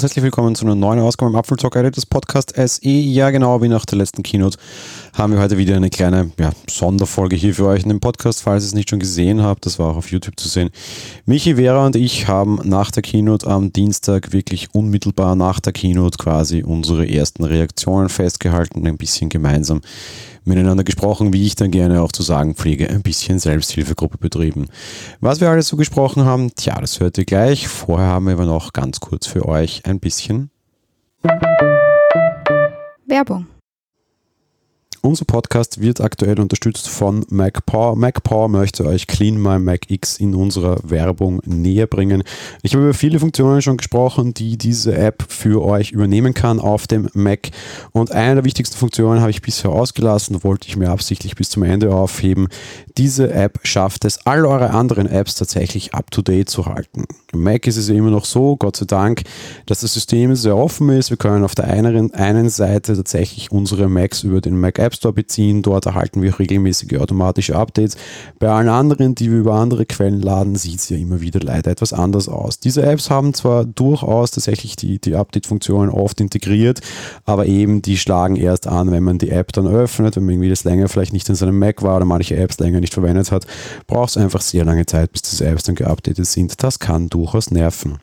und herzlich willkommen zu einer neuen Ausgabe im Apfeltalk Editors Podcast SE. Ja, genau wie nach der letzten Keynote haben wir heute wieder eine kleine ja, Sonderfolge hier für euch in dem Podcast, falls ihr es nicht schon gesehen habt. Das war auch auf YouTube zu sehen. Michi, Vera und ich haben nach der Keynote am Dienstag wirklich unmittelbar nach der Keynote quasi unsere ersten Reaktionen festgehalten, ein bisschen gemeinsam miteinander gesprochen, wie ich dann gerne auch zu sagen pflege, ein bisschen Selbsthilfegruppe betrieben. Was wir alles so gesprochen haben, tja, das hört ihr gleich. Vorher haben wir aber noch ganz kurz für euch ein bisschen Werbung. Unser Podcast wird aktuell unterstützt von MacPower. MacPower möchte euch Clean My Mac X in unserer Werbung näher bringen. Ich habe über viele Funktionen schon gesprochen, die diese App für euch übernehmen kann auf dem Mac. Und eine der wichtigsten Funktionen habe ich bisher ausgelassen, wollte ich mir absichtlich bis zum Ende aufheben. Diese App schafft es, all eure anderen Apps tatsächlich up-to-date zu halten. Im Mac ist es immer noch so, Gott sei Dank, dass das System sehr offen ist. Wir können auf der einen, einen Seite tatsächlich unsere Macs über den Mac App App Store beziehen. Dort erhalten wir regelmäßige automatische Updates. Bei allen anderen, die wir über andere Quellen laden, sieht es ja immer wieder leider etwas anders aus. Diese Apps haben zwar durchaus tatsächlich die, die Update-Funktionen oft integriert, aber eben die schlagen erst an, wenn man die App dann öffnet, wenn man irgendwie das länger vielleicht nicht in seinem Mac war oder manche Apps länger nicht verwendet hat, braucht es einfach sehr lange Zeit, bis diese Apps dann geupdatet sind. Das kann durchaus nerven.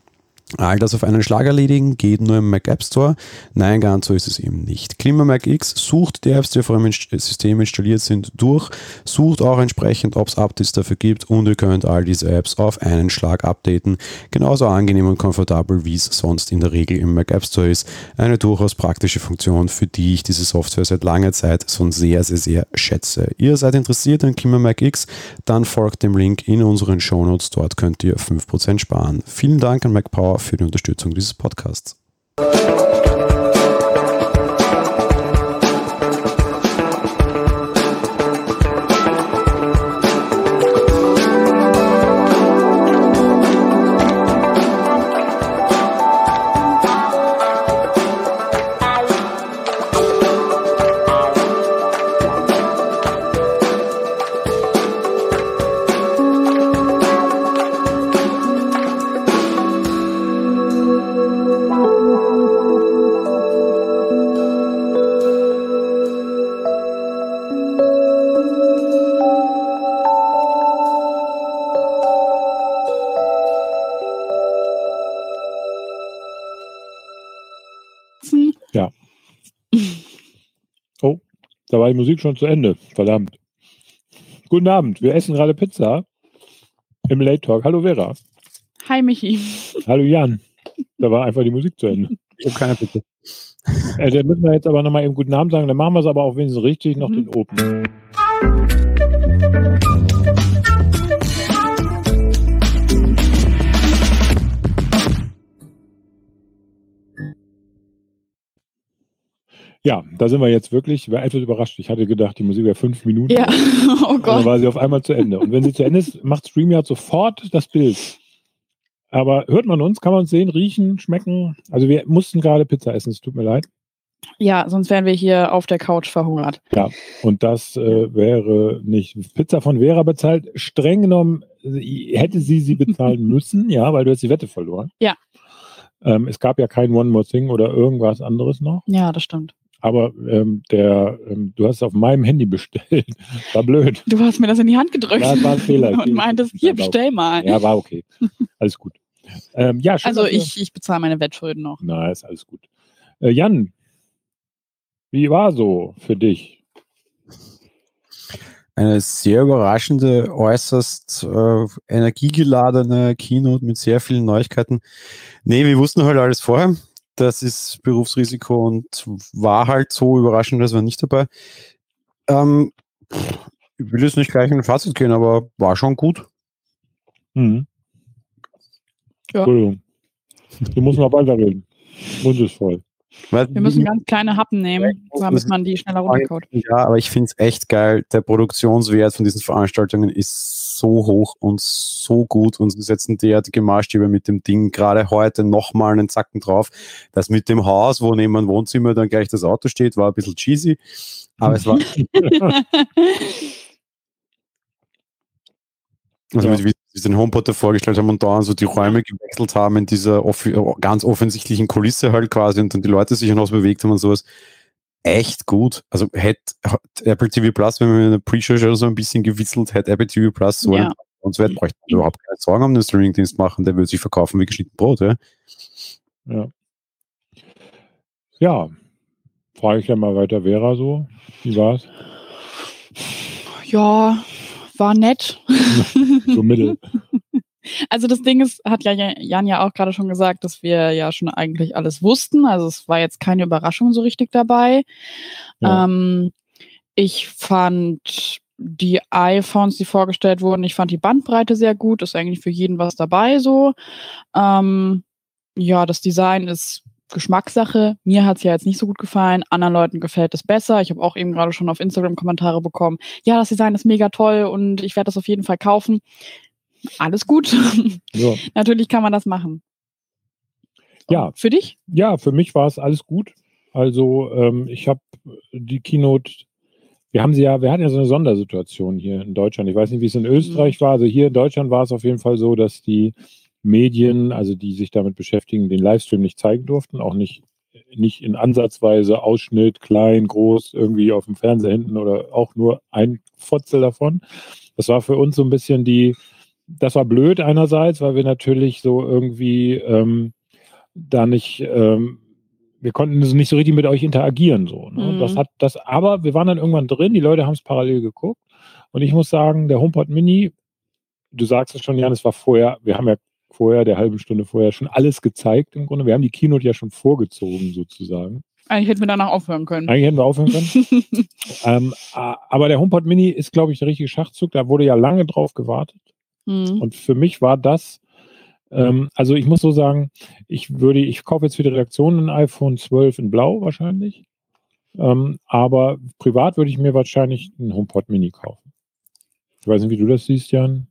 All das auf einen Schlag erledigen geht nur im Mac App Store. Nein, ganz so ist es eben nicht. Mac X sucht die Apps, die auf eurem System installiert sind, durch, sucht auch entsprechend, ob es Updates dafür gibt und ihr könnt all diese Apps auf einen Schlag updaten. Genauso angenehm und komfortabel, wie es sonst in der Regel im Mac App Store ist. Eine durchaus praktische Funktion, für die ich diese Software seit langer Zeit schon sehr, sehr, sehr schätze. Ihr seid interessiert an Mac X, dann folgt dem Link in unseren Shownotes. Dort könnt ihr 5% sparen. Vielen Dank an MacPower für die Unterstützung dieses Podcasts. Da war die Musik schon zu Ende. Verdammt. Guten Abend. Wir essen gerade Pizza im Late Talk. Hallo Vera. Hi Michi. Hallo Jan. Da war einfach die Musik zu Ende. Ich habe keine Pizza. Äh, dann müssen wir jetzt aber nochmal eben guten Abend sagen. Dann machen wir es aber auch wenigstens richtig noch mhm. den Open. Ja, da sind wir jetzt wirklich, ich war etwas überrascht. Ich hatte gedacht, die Musik wäre fünf Minuten. Ja, oh Gott. dann war sie auf einmal zu Ende. Und wenn sie zu Ende ist, macht StreamYard sofort das Bild. Aber hört man uns? Kann man uns sehen, riechen, schmecken? Also wir mussten gerade Pizza essen, es tut mir leid. Ja, sonst wären wir hier auf der Couch verhungert. Ja, und das äh, wäre nicht Pizza von Vera bezahlt. Streng genommen hätte sie sie bezahlen müssen, ja, weil du hast die Wette verloren. Ja. Ähm, es gab ja kein One More Thing oder irgendwas anderes noch. Ja, das stimmt. Aber ähm, der, ähm, du hast es auf meinem Handy bestellt. War blöd. Du hast mir das in die Hand gedrückt. Ja, war ein Fehler. Und meintest, hier, bestell mal. Ja, war okay. Alles gut. Ähm, ja, schön, also ich, ich bezahle meine Wettschulden noch. Na, ist alles gut. Äh, Jan, wie war so für dich? Eine sehr überraschende, äußerst äh, energiegeladene Keynote mit sehr vielen Neuigkeiten. Nee, wir wussten halt alles vorher das ist Berufsrisiko und war halt so überraschend, dass wir nicht dabei. Ähm, ich will jetzt nicht gleich in ein Fazit gehen, aber war schon gut. Mhm. Ja. Entschuldigung. Du musst noch weiterreden. Mund ist voll. Wir müssen ganz kleine Happen nehmen, damit man die schneller runterkaut. Ja, aber ich finde es echt geil. Der Produktionswert von diesen Veranstaltungen ist so hoch und so gut und sie setzen derartige Maßstäbe mit dem Ding. Gerade heute nochmal einen Zacken drauf. Das mit dem Haus, wo neben dem Wohnzimmer dann gleich das Auto steht, war ein bisschen cheesy. Aber es war. Also mit, den HomePod vorgestellt haben und da so die Räume gewechselt haben in dieser off ganz offensichtlichen Kulisse halt quasi und dann die Leute sich hinaus bewegt haben und sowas. Echt gut. Also hätte Apple TV Plus, wenn man in der Pre-Show schon so ein bisschen gewitzelt, hätte Apple TV Plus so Ja. ein und bräuchte man überhaupt keine Sorgen um den Streamingdienst machen, der würde sich verkaufen wie geschnitten Brot, ja. Ja. Ja. Frage ich ja mal weiter Vera so. Wie war's? Ja, war nett. So mittel. Also das Ding ist, hat ja Jan ja auch gerade schon gesagt, dass wir ja schon eigentlich alles wussten. Also es war jetzt keine Überraschung so richtig dabei. Ja. Ähm, ich fand die iPhones, die vorgestellt wurden, ich fand die Bandbreite sehr gut. Ist eigentlich für jeden was dabei so. Ähm, ja, das Design ist Geschmackssache. Mir hat es ja jetzt nicht so gut gefallen. Anderen Leuten gefällt es besser. Ich habe auch eben gerade schon auf Instagram Kommentare bekommen. Ja, das Design ist mega toll und ich werde das auf jeden Fall kaufen. Alles gut. So. Natürlich kann man das machen. Ja, Für dich? ja, für mich war es alles gut. Also ähm, ich habe die Keynote, wir haben sie ja, wir hatten ja so eine Sondersituation hier in Deutschland. Ich weiß nicht, wie es in Österreich war. Also hier in Deutschland war es auf jeden Fall so, dass die Medien, also die sich damit beschäftigen, den Livestream nicht zeigen durften, auch nicht, nicht in Ansatzweise Ausschnitt, klein, groß, irgendwie auf dem Fernseher hinten oder auch nur ein Fotzel davon. Das war für uns so ein bisschen die, das war blöd einerseits, weil wir natürlich so irgendwie ähm, da nicht, ähm, wir konnten nicht so richtig mit euch interagieren. So, ne? Mhm. Das hat das, aber wir waren dann irgendwann drin, die Leute haben es parallel geguckt. Und ich muss sagen, der HomePod Mini, du sagst es schon, Jan, es war vorher, wir haben ja vorher, der halben Stunde vorher, schon alles gezeigt im Grunde. Wir haben die Keynote ja schon vorgezogen, sozusagen. Eigentlich hätten wir danach aufhören können. Eigentlich hätten wir aufhören können. ähm, aber der HomePod Mini ist, glaube ich, der richtige Schachzug. Da wurde ja lange drauf gewartet. Mhm. Und für mich war das, ähm, also ich muss so sagen, ich würde, ich kaufe jetzt für die Redaktion ein iPhone 12 in Blau wahrscheinlich. Ähm, aber privat würde ich mir wahrscheinlich einen HomePod Mini kaufen. Ich weiß nicht, wie du das siehst, Jan.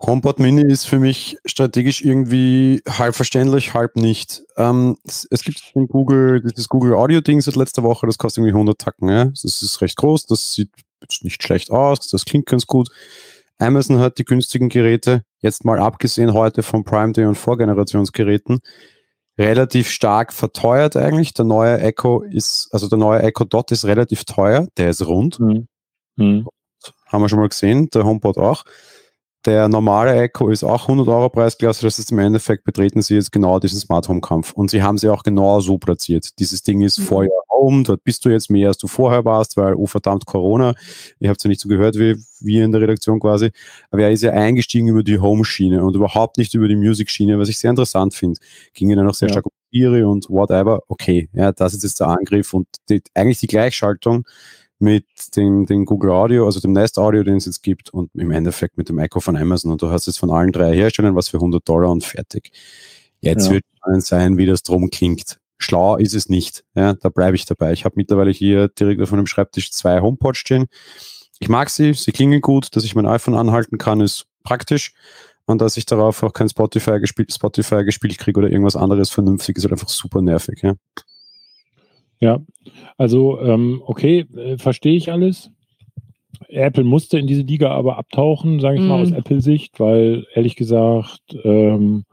HomePod Mini ist für mich strategisch irgendwie halb verständlich, halb nicht. Ähm, es, es gibt in Google dieses Google Audio Ding seit letzter Woche, das kostet irgendwie 100 Tacken. Ja? Das ist recht groß, das sieht nicht schlecht aus, das klingt ganz gut. Amazon hat die günstigen Geräte, jetzt mal abgesehen heute von Prime Day und Vorgenerationsgeräten, relativ stark verteuert eigentlich. Der neue Echo ist, also der neue Echo Dot ist relativ teuer, der ist rund Hm. Hm. haben wir schon mal gesehen, der HomePod auch. Der normale Echo ist auch 100 Euro Preisklasse, das ist im Endeffekt betreten sie jetzt genau diesen Smart Home Kampf und sie haben sie auch genau so platziert. Dieses Ding ist Mhm. vor your home, dort bist du jetzt mehr als du vorher warst, weil oh verdammt Corona, ihr habt ja nicht so gehört wie wir in der Redaktion quasi, aber er ist ja eingestiegen über die Home-Schiene und überhaupt nicht über die Music-Schiene, was ich sehr interessant finde. Ging ja dann auch sehr Ja. stark um Siri und whatever. Okay, ja, das ist jetzt der Angriff und die, eigentlich die Gleichschaltung mit dem, dem Google Audio, also dem Nest Audio, den es jetzt gibt und im Endeffekt mit dem Echo von Amazon und du hast jetzt von allen drei Herstellern was für 100 Dollar und fertig. Jetzt Ja. wird spannend sein, wie das drum klingt. Schlau ist es nicht. Ja, da bleibe ich dabei. Ich habe mittlerweile hier direkt auf meinem Schreibtisch zwei HomePods stehen. Ich mag sie, sie klingen gut, dass ich mein iPhone anhalten kann, ist praktisch. Und dass ich darauf auch kein Spotify gespielt, Spotify gespielt kriege oder irgendwas anderes vernünftig, ist halt einfach super nervig. Ja. Ja, also ähm, okay, äh, verstehe ich alles. Apple musste in diese Liga aber abtauchen, sage ich mal Mhm. aus Apple-Sicht, weil ehrlich gesagt, ähm,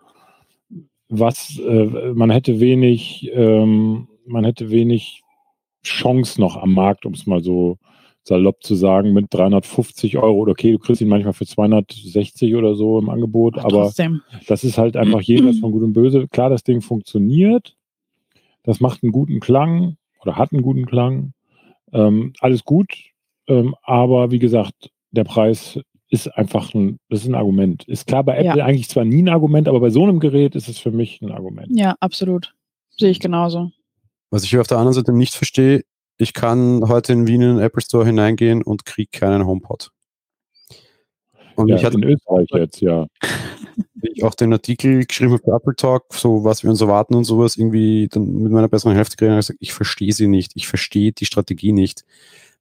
was äh, man hätte wenig, ähm, man hätte wenig Chance noch am Markt, um es mal so salopp zu sagen, mit 350 Euro oder okay, du kriegst ihn manchmal für 260 oder so im Angebot, aber Trotzdem. das ist halt einfach jenseits von Gut und Böse. Klar, das Ding funktioniert. Das macht einen guten Klang oder hat einen guten Klang. Ähm, alles gut. Ähm, aber wie gesagt, der Preis ist einfach ein, das ist ein Argument. Ist klar bei Apple Ja. eigentlich zwar nie ein Argument, aber bei so einem Gerät ist es für mich ein Argument. Ja, absolut. Sehe ich genauso. Was ich auf der anderen Seite nicht verstehe, ich kann heute in Wien in den Apple Store hineingehen und kriege keinen HomePod. Und Ja, ich hatte in Österreich jetzt, ja. Ich auch den Artikel geschrieben für Apple Talk, so was wir uns erwarten und sowas, irgendwie dann mit meiner besseren Hälfte geredet und gesagt, ich verstehe sie nicht, ich verstehe die Strategie nicht.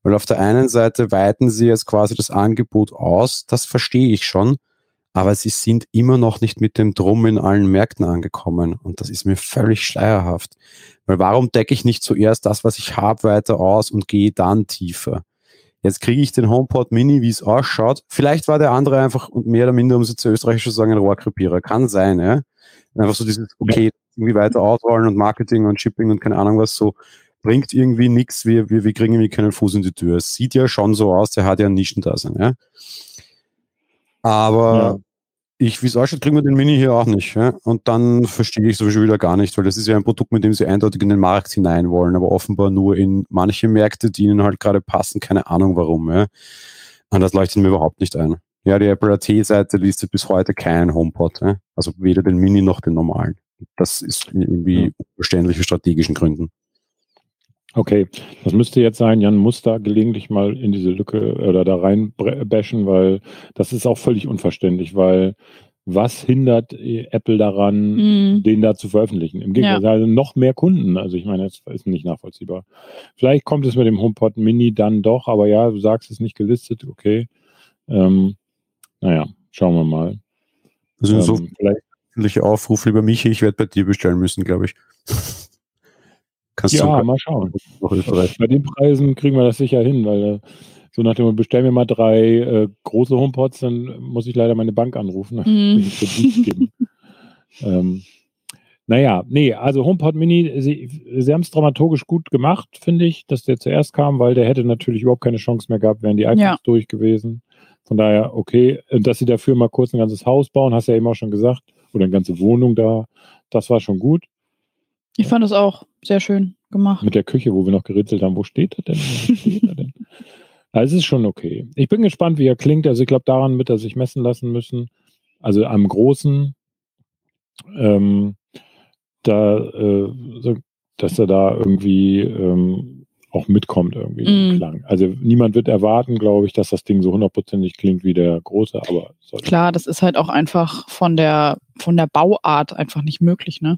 Weil auf der einen Seite weiten sie jetzt quasi das Angebot aus, das verstehe ich schon, aber sie sind immer noch nicht mit dem Drum in allen Märkten angekommen und das ist mir völlig schleierhaft. Weil warum decke ich nicht zuerst das, was ich habe, weiter aus und gehe dann tiefer? Jetzt kriege ich den HomePod Mini, wie es ausschaut. Vielleicht war der andere einfach mehr oder minder, um es zu österreichisch zu sagen, ein Rohrkrepierer. Kann sein, ja. Einfach so dieses, okay, irgendwie weiter ausrollen und Marketing und Shipping und keine Ahnung was so bringt irgendwie nichts, wir, wir, wir kriegen irgendwie keinen Fuß in die Tür. Es sieht ja schon so aus, der hat ja ein Nischendasein, ja. Aber ja. Ich, wie es ausschaut, kriegen wir den Mini hier auch nicht. Ja? Und dann verstehe ich sowieso wieder gar nicht, weil das ist ja ein Produkt, mit dem sie eindeutig in den Markt hinein wollen, aber offenbar nur in manche Märkte, die ihnen halt gerade passen, keine Ahnung warum. Ja? Und das leuchtet mir überhaupt nicht ein. Ja, die Apple AT-Seite listet bis heute keinen HomePod. Ja? Also weder den Mini noch den normalen. Das ist irgendwie ja. unverständlich für strategischen Gründen. Okay, das müsste jetzt sein, Jan muss da gelegentlich mal in diese Lücke oder da rein bashen, weil das ist auch völlig unverständlich, weil was hindert äh, Apple daran, mm. den da zu veröffentlichen? Im Gegenteil, ja. also noch mehr Kunden. Also ich meine, das ist nicht nachvollziehbar. Vielleicht kommt es mit dem HomePod Mini dann doch, aber ja, du sagst es ist nicht gelistet, okay. Ähm, naja, schauen wir mal. Also ähm, so vielleicht Aufruf, lieber Michi, ich werde bei dir bestellen müssen, glaube ich. Kannst ja, du mal schauen. Bei den Preisen kriegen wir das sicher hin, weil äh, so nach dem bestellen wir mal drei äh, große HomePods, dann muss ich leider meine Bank anrufen. Mm. ähm, naja, nee, also HomePod Mini, sie, sie haben es dramaturgisch gut gemacht, finde ich, dass der zuerst kam, weil der hätte natürlich überhaupt keine Chance mehr gehabt, wären die iPhones ja. durch gewesen. Von daher, okay, dass sie dafür mal kurz ein ganzes Haus bauen, hast du ja eben auch schon gesagt, oder eine ganze Wohnung da, das war schon gut. Ich fand es auch sehr schön gemacht. Mit der Küche, wo wir noch geritzelt haben, wo steht er denn? Steht er denn? Also es ist schon okay. Ich bin gespannt, wie er klingt. Also ich glaube, daran wird er sich messen lassen müssen. Also am Großen, ähm, da, äh, dass er da irgendwie ähm, auch mitkommt irgendwie mm. Klang. Also niemand wird erwarten, glaube ich, dass das Ding so hundertprozentig klingt wie der große, aber klar, das ist halt auch einfach von der von der Bauart einfach nicht möglich, ne?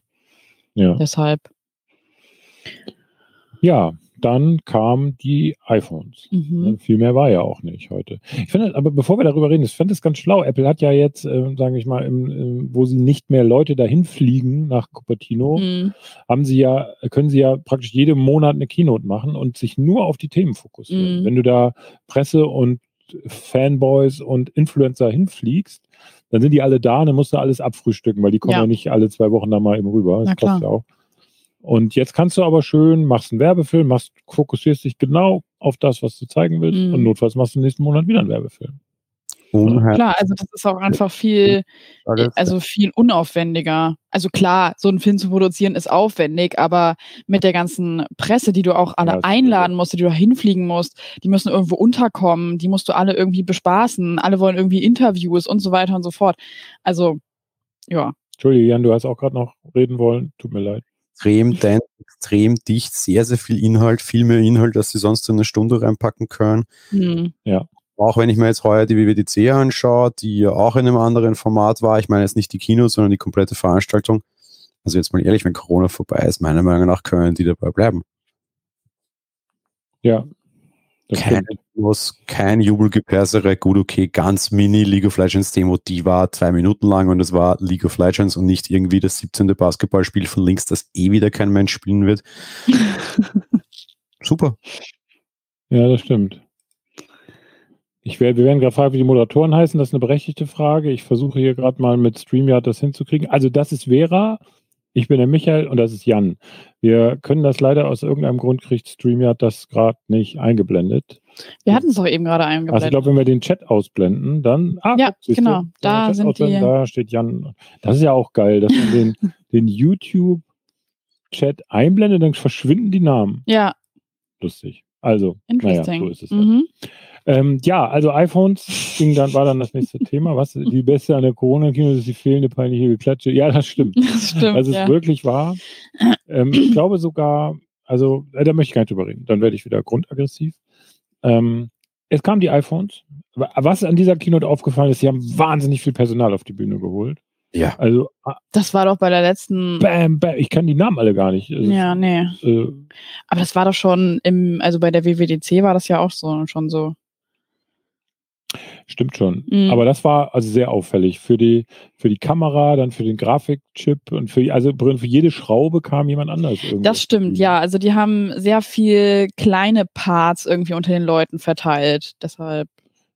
Ja. Deshalb. Ja, dann kamen die iPhones. Mhm. Viel mehr war ja auch nicht heute. Ich finde, aber bevor wir darüber reden, ich finde es ganz schlau. Apple hat ja jetzt, äh, sage ich mal, im, im, wo sie nicht mehr Leute dahin fliegen nach Cupertino, mhm. haben sie ja, können sie ja praktisch jeden Monat eine Keynote machen und sich nur auf die Themen fokussieren. Mhm. Wenn du da Presse und Fanboys und Influencer hinfliegst, dann sind die alle da, dann musst du alles abfrühstücken, weil die kommen ja, ja nicht alle zwei Wochen da mal eben rüber. Das kostet ja auch. Und jetzt kannst du aber schön, machst einen Werbefilm, machst, fokussierst dich genau auf das, was du zeigen willst mhm. und notfalls machst du nächsten Monat wieder einen Werbefilm. Unheimlich. Klar, also das ist auch einfach viel, also viel unaufwendiger. Also klar, so einen Film zu produzieren ist aufwendig, aber mit der ganzen Presse, die du auch alle ja, einladen musst, die du da hinfliegen musst, die müssen irgendwo unterkommen, die musst du alle irgendwie bespaßen, alle wollen irgendwie Interviews und so weiter und so fort. Also, ja. Entschuldige, Jan, du hast auch gerade noch reden wollen. Tut mir leid. Extrem dense, extrem dicht, sehr, sehr viel Inhalt, viel mehr Inhalt, als sie sonst in eine Stunde reinpacken können. Mhm. Ja. Auch wenn ich mir jetzt heuer die WWDC anschaue, die ja auch in einem anderen Format war, ich meine jetzt nicht die Kino, sondern die komplette Veranstaltung. Also jetzt mal ehrlich, wenn Corona vorbei ist, meiner Meinung nach können die dabei bleiben. Ja. Kein, muss kein Jubelgepersere, gut, okay, ganz mini League of Legends Demo, die war zwei Minuten lang und es war League of Legends und nicht irgendwie das 17. Basketballspiel von links, das eh wieder kein Mensch spielen wird. Super. Ja, das stimmt. Ich wär, wir werden gerade fragen, wie die Moderatoren heißen. Das ist eine berechtigte Frage. Ich versuche hier gerade mal mit StreamYard das hinzukriegen. Also das ist Vera, ich bin der Michael und das ist Jan. Wir können das leider aus irgendeinem Grund kriegt StreamYard das gerade nicht eingeblendet. Wir hatten es doch eben gerade eingeblendet. Also ich glaube, wenn wir den Chat ausblenden, dann. Ah, ja, guck, genau. Da sind die. Da steht Jan. Das ist ja auch geil, dass man den, den YouTube-Chat einblendet, dann verschwinden die Namen. Ja. Lustig. Also, naja, so ist es. Mhm. Ähm, ja, also iPhones ging dann, war dann das nächste Thema. Was die beste an der Corona-Kino ist die fehlende peinliche Geklatsche. Ja, das stimmt. Das stimmt. Also ja. es wirklich wahr. Ähm, ich glaube sogar, also äh, da möchte ich gar nicht drüber reden. Dann werde ich wieder grundaggressiv. Ähm, es kamen die iPhones. Was an dieser Keynote aufgefallen ist, sie haben wahnsinnig viel Personal auf die Bühne geholt. Ja. Also. Ah, das war doch bei der letzten. Bam, bam. Ich kann die Namen alle gar nicht. Also, ja, nee. Äh, Aber das war doch schon im, also bei der WWDC war das ja auch so schon so. Stimmt schon. Mhm. Aber das war also sehr auffällig. Für die, für die Kamera, dann für den Grafikchip und für, also für jede Schraube kam jemand anders. Irgendwie. Das stimmt, ja. Also die haben sehr viel kleine Parts irgendwie unter den Leuten verteilt. Deshalb.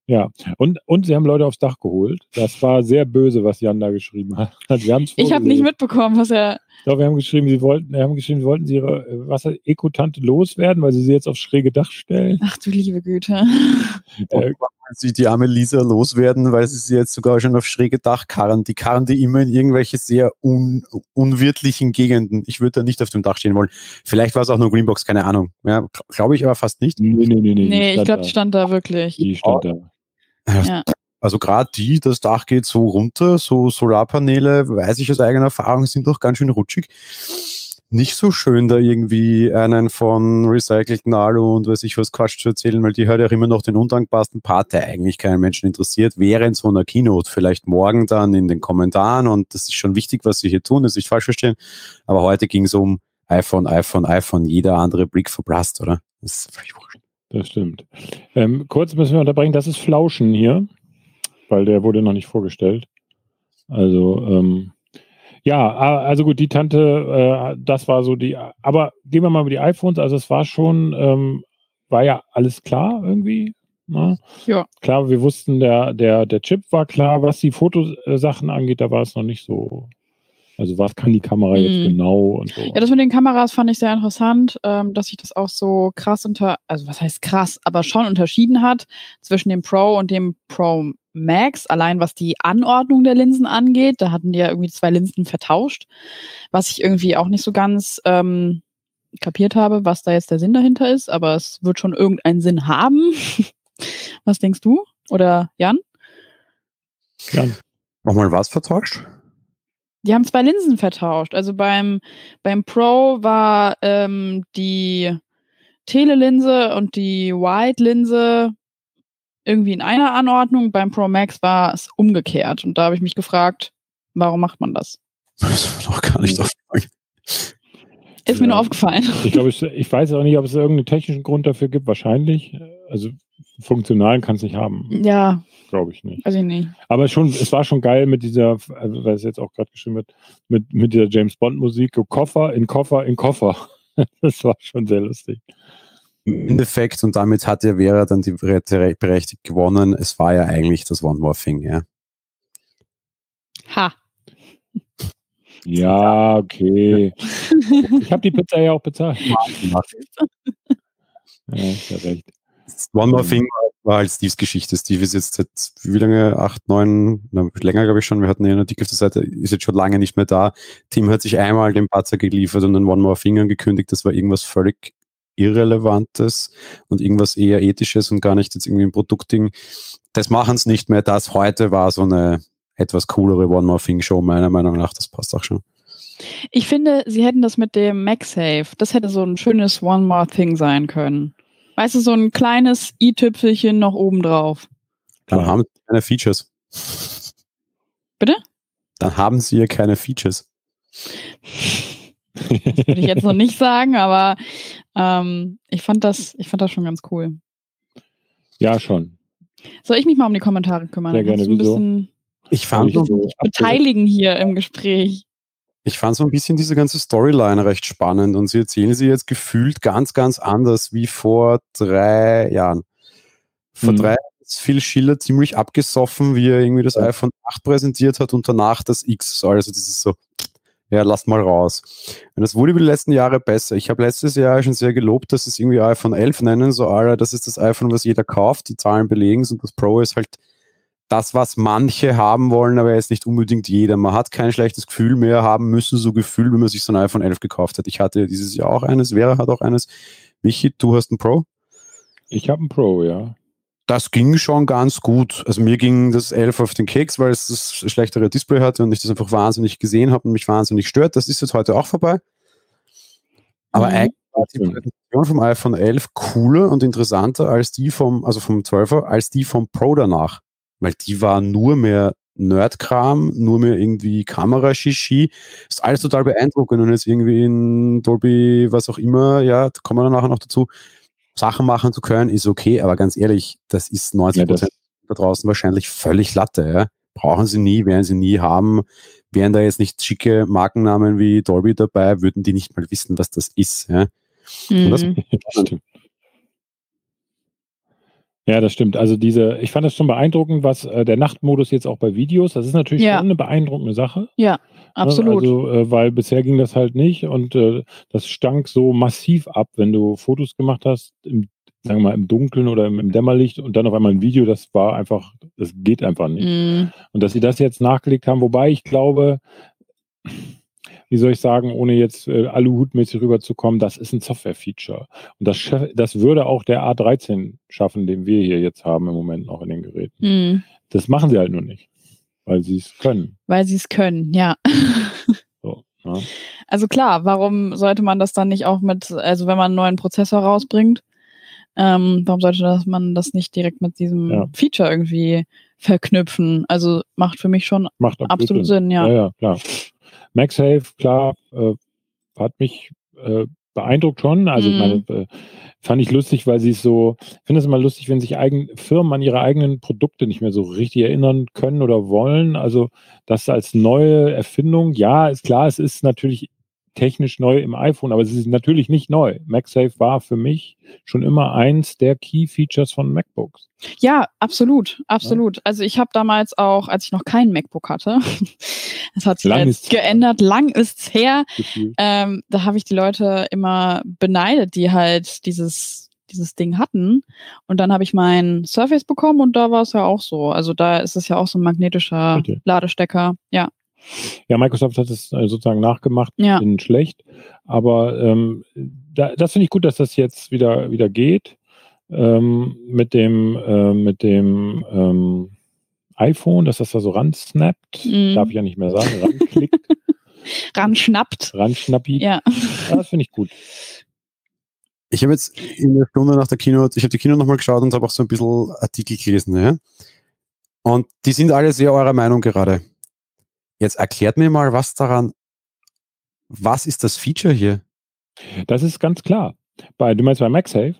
Ja, und, und sie haben Leute aufs Dach geholt. Das war sehr böse, was Jan da geschrieben hat. Ich habe nicht mitbekommen, was er. Doch, wir haben geschrieben, sie wollten, wir haben geschrieben, sie wollten sie ihre äh, Wasser-Ekotante loswerden, weil sie sie jetzt aufs schräge Dach stellen. Ach du liebe Güte. Äh, sie die arme Lisa loswerden, weil sie sie jetzt sogar schon auf schräge Dach karren. Die karren die immer in irgendwelche sehr un unwirtlichen Gegenden. Ich würde da nicht auf dem Dach stehen wollen. Vielleicht war es auch nur Greenbox, keine Ahnung. Ja, glaube ich aber fast nicht. nee, nee, nee, nee. Nee, ich glaube, die stand da wirklich. Die stand da. Ja. Also gerade die, das Dach geht so runter, so Solarpaneele, weiß ich aus eigener Erfahrung, sind doch ganz schön rutschig. Nicht so schön, da irgendwie einen von recycelten Alu und weiß ich was Quatsch zu erzählen, weil die hört ja auch immer noch den undankbarsten Part, der eigentlich keinen Menschen interessiert, während so einer Keynote. Vielleicht morgen dann in den Kommentaren und das ist schon wichtig, was sie hier tun, das nicht falsch verstehen. Aber heute ging es um iPhone, iPhone, iPhone, jeder andere Blick verblasst, oder? Das ist völlig wurscht. Das stimmt. Ähm, kurz müssen wir unterbrechen, das ist Flauschen hier, weil der wurde noch nicht vorgestellt. Also, ähm, ja, a- also gut, die Tante, äh, das war so die, aber gehen wir mal über die iPhones, also es war schon, ähm, war ja alles klar irgendwie. Ne? Ja. Klar, wir wussten, der, der, der Chip war klar, was die Fotosachen angeht, da war es noch nicht so. Also was kann die Kamera jetzt Mhm. genau und so. Ja, das mit den Kameras fand ich sehr interessant, ähm, dass sich das auch so krass unter, also was heißt krass, aber schon unterschieden hat zwischen dem Pro und dem Pro Max, allein was die Anordnung der Linsen angeht. Da hatten die ja irgendwie zwei Linsen vertauscht, was ich irgendwie auch nicht so ganz ähm, kapiert habe, was da jetzt der Sinn dahinter ist, aber es wird schon irgendeinen Sinn haben. was denkst du? Oder Jan? Ja, Nochmal was vertauscht? Die haben zwei Linsen vertauscht. Also beim, beim Pro war ähm, die Telelinse und die Wide-Linse irgendwie in einer Anordnung. Beim Pro Max war es umgekehrt. Und da habe ich mich gefragt, warum macht man das? Das war noch gar nicht aufgefallen. Ist mir nur aufgefallen. Ich glaube, ich, ich weiß auch nicht, ob es irgendeinen technischen Grund dafür gibt. Wahrscheinlich. Also funktionalen kann es nicht haben. Ja, Glaube ich nicht. ich nicht. Aber schon, es war schon geil mit dieser, also, weil es jetzt auch gerade geschrieben wird, mit, mit dieser James Bond Musik, Koffer in Koffer in Koffer. Das war schon sehr lustig. Im Endeffekt, und damit hat ja Vera dann die Bere- berechtigt gewonnen, es war ja eigentlich das One More Thing, ja. Ha. Ja, okay. Ich habe die Pizza ja auch bezahlt. Ja, ist ja recht. One More Thing war, halt Steves Geschichte. Steve ist jetzt seit wie lange? Acht, neun, länger glaube ich schon. Wir hatten ja einen Artikel auf der Seite, ist jetzt schon lange nicht mehr da. Tim hat sich einmal den Patzer geliefert und einen One More Thing angekündigt. Das war irgendwas völlig Irrelevantes und irgendwas eher Ethisches und gar nicht jetzt irgendwie ein Produktding. Das machen es nicht mehr. Das heute war so eine etwas coolere One More Thing Show, meiner Meinung nach. Das passt auch schon. Ich finde, sie hätten das mit dem MagSafe, das hätte so ein schönes One More Thing sein können. Weißt du, so ein kleines i-Tüpfelchen noch oben drauf. Dann haben sie keine Features. Bitte? Dann haben sie ja keine Features. Würde ich jetzt noch nicht sagen, aber ähm, ich, fand das, ich fand das schon ganz cool. Ja, schon. Soll ich mich mal um die Kommentare kümmern? Sehr gerne, wieso? bisschen Ich fand, Ich so, so beteiligen hier im Gespräch. Ich fand so ein bisschen diese ganze Storyline recht spannend und sie erzählen sie jetzt gefühlt ganz, ganz anders wie vor drei Jahren. Vor Mhm. drei Jahren ist Phil Schiller ziemlich abgesoffen, wie er irgendwie das iPhone 8 präsentiert hat und danach das X. Also dieses so, ja, lasst mal raus. Und das wurde über die letzten Jahre besser. Ich habe letztes Jahr schon sehr gelobt, dass es irgendwie iPhone 11 nennen, so, Alter, das ist das iPhone, was jeder kauft, die Zahlen belegen es und das Pro ist halt das, was manche haben wollen, aber jetzt nicht unbedingt jeder. Man hat kein schlechtes Gefühl mehr haben müssen, so Gefühl, wenn man sich so ein iPhone 11 gekauft hat. Ich hatte dieses Jahr auch eines, Vera hat auch eines. Michi, du hast ein Pro? Ich habe einen Pro, ja. Das ging schon ganz gut. Also mir ging das 11 auf den Keks, weil es das schlechtere Display hatte und ich das einfach wahnsinnig gesehen habe und mich wahnsinnig stört. Das ist jetzt heute auch vorbei. Aber Mhm. eigentlich war die. Präsentation vom iPhone 11 cooler und interessanter als die vom, also vom 12er, als die vom Pro danach. Weil die war nur mehr Nerdkram, nur mehr irgendwie Kamerashishi. Ist alles total beeindruckend und jetzt irgendwie in Dolby, was auch immer, ja, da kommen wir dann nachher noch dazu, Sachen machen zu können, ist okay, aber ganz ehrlich, das ist 90 Ja, das- da draußen wahrscheinlich völlig Latte. Ja? Brauchen sie nie, werden sie nie haben. Wären da jetzt nicht schicke Markennamen wie Dolby dabei, würden die nicht mal wissen, was das ist. Ja? Mhm. das stimmt. Ja, das stimmt. Also diese, ich fand das schon beeindruckend, was äh, der Nachtmodus jetzt auch bei Videos, das ist natürlich Ja. schon eine beeindruckende Sache. Ja, absolut. Also, äh, weil bisher ging das halt nicht und äh, das stank so massiv ab, wenn du Fotos gemacht hast, im, sagen wir mal im Dunkeln oder im, im Dämmerlicht und dann auf einmal ein Video, das war einfach, das geht einfach nicht. Mhm. Und dass sie das jetzt nachgelegt haben, wobei ich glaube, wie soll ich sagen, ohne jetzt äh, Aluhut-mäßig rüberzukommen, das ist ein Software-Feature. Und das, das würde auch der A13 schaffen, den wir hier jetzt haben im Moment noch in den Geräten. Mhm. Das machen sie halt nur nicht, weil sie es können. Weil sie es können, ja. So, ja. Also klar, warum sollte man das dann nicht auch mit, also wenn man einen neuen Prozessor rausbringt, ähm, warum sollte das, man das nicht direkt mit diesem Ja. Feature irgendwie verknüpfen? Also macht für mich schon Macht absolut, absolut Sinn, ja. Ja, ja, klar. MagSafe, klar, äh, hat mich äh, beeindruckt schon. Also Mhm. meine, äh, fand ich lustig, weil sie es so, ich finde es immer lustig, wenn sich eigen, Firmen an ihre eigenen Produkte nicht mehr so richtig erinnern können oder wollen. Also das als neue Erfindung, ja, ist klar, es ist natürlich technisch neu im iPhone, aber es ist natürlich nicht neu. MagSafe war für mich schon immer eins der Key Features von MacBooks. Ja, absolut, absolut. Also ich habe damals auch, als ich noch kein MacBook hatte, das hat sich Lang jetzt geändert, lang ist's her, ähm, da habe ich die Leute immer beneidet, die halt dieses, dieses Ding hatten. Und dann habe ich mein Surface bekommen und da war es ja auch so. Also da ist es ja auch so ein magnetischer Richtig. Ladestecker. Ja, Ja, Microsoft hat es äh, sozusagen nachgemacht, ja. in schlecht. Aber ähm, da, das finde ich gut, dass das jetzt wieder, wieder geht. Ähm, mit dem, äh, mit dem ähm, iPhone, dass das da so ransnappt, Mhm. darf ich ja nicht mehr sagen, ranklickt, Ranschnappt. ranschnappi. Ja. Ja, das finde ich gut. Ich habe jetzt in der Stunde nach der Keynote, ich habe die Keynote nochmal geschaut und habe auch so ein bisschen Artikel gelesen. Ja? Und die sind alle sehr eurer Meinung gerade. Jetzt erklärt mir mal, was daran, was ist das Feature hier? Das ist ganz klar. Bei, du meinst bei MagSafe?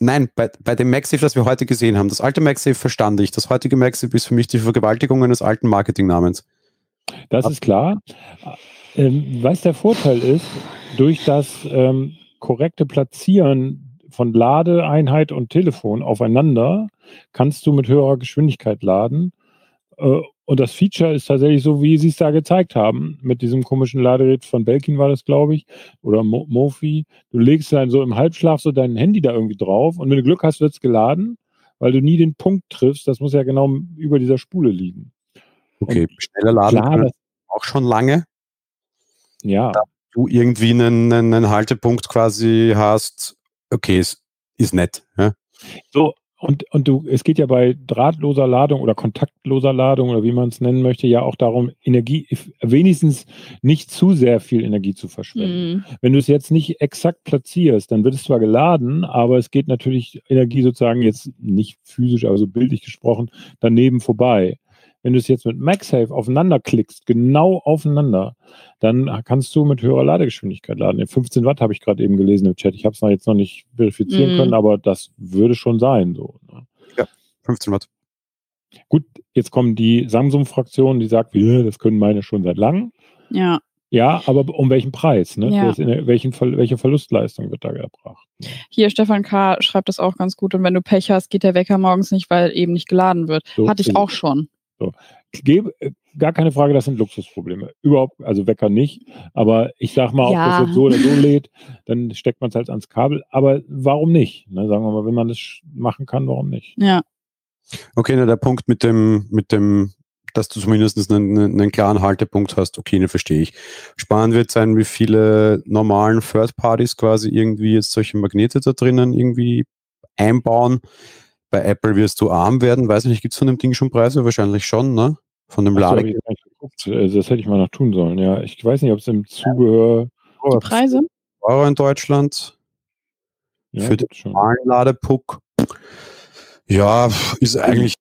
Nein, bei, bei dem MagSafe, das wir heute gesehen haben. Das alte MagSafe verstand ich. Das heutige MagSafe ist für mich die Vergewaltigung eines alten Marketingnamens. Das Ab- ist klar. Ähm, was der Vorteil ist, durch das ähm, korrekte Platzieren von Ladeeinheit und Telefon aufeinander kannst du mit höherer Geschwindigkeit laden. Äh, und das Feature ist tatsächlich so, wie sie es da gezeigt haben, mit diesem komischen Ladegerät von Belkin war das, glaube ich, oder Mo Mofi. Du legst dann so im Halbschlaf so dein Handy da irgendwie drauf und wenn du Glück hast, wird es geladen, weil du nie den Punkt triffst. Das muss ja genau über dieser Spule liegen. Okay, schneller laden Klar, auch schon lange. ja. Du irgendwie einen, einen, einen Haltepunkt quasi hast. Okay, ist, ist nett. Ja? So, und, und du, es geht ja bei drahtloser Ladung oder kontaktloser Ladung oder wie man es nennen möchte, ja auch darum, Energie, wenigstens nicht zu sehr viel Energie zu verschwenden. Mhm. Wenn du es jetzt nicht exakt platzierst, dann wird es zwar geladen, aber es geht natürlich Energie sozusagen jetzt nicht physisch, aber so bildlich gesprochen, daneben vorbei. Wenn du es jetzt mit MagSafe aufeinander klickst, genau aufeinander, dann kannst du mit höherer Ladegeschwindigkeit laden. 15 Watt habe ich gerade eben gelesen im Chat. Ich habe es jetzt noch nicht verifizieren Mhm. können, aber das würde schon sein. So. ne? 15 Watt. Gut, jetzt kommt die Samsung-Fraktion, die sagt, ja, das können meine schon seit langem. Ja. Ja, aber um welchen Preis? Ne? Ja. Welchen, welche Verlustleistung wird da erbracht? Hier, Stefan K. schreibt das auch ganz gut. Und wenn du Pech hast, geht der Wecker morgens nicht, weil eben nicht geladen wird. So Hatte ich auch schon. Ich gebe, äh, gar keine Frage, das sind Luxusprobleme. Überhaupt, also Wecker nicht. Aber ich sag mal, Ja. ob das jetzt so oder so lädt, dann steckt man es halt ans Kabel. Aber warum nicht? Ne? Sagen wir mal, wenn man das machen kann, warum nicht? Ja. Okay, na, der Punkt mit dem, mit dem, dass du zumindest einen, einen, einen klaren Haltepunkt hast, okay, den verstehe ich. Spannend wird sein, wie viele normalen Third Parties quasi irgendwie jetzt solche Magnete da drinnen irgendwie einbauen. Bei Apple wirst du arm werden. Weiß nicht, gibt es von dem Ding schon Preise? Wahrscheinlich schon, ne? Von dem so, Lade. Also das hätte ich mal noch tun sollen. Ja, ich weiß nicht, ob es im Zubehör. Die Preise? Euro in Deutschland. Ja, Für schon. normalen Ladepuck. Ja, ist eigentlich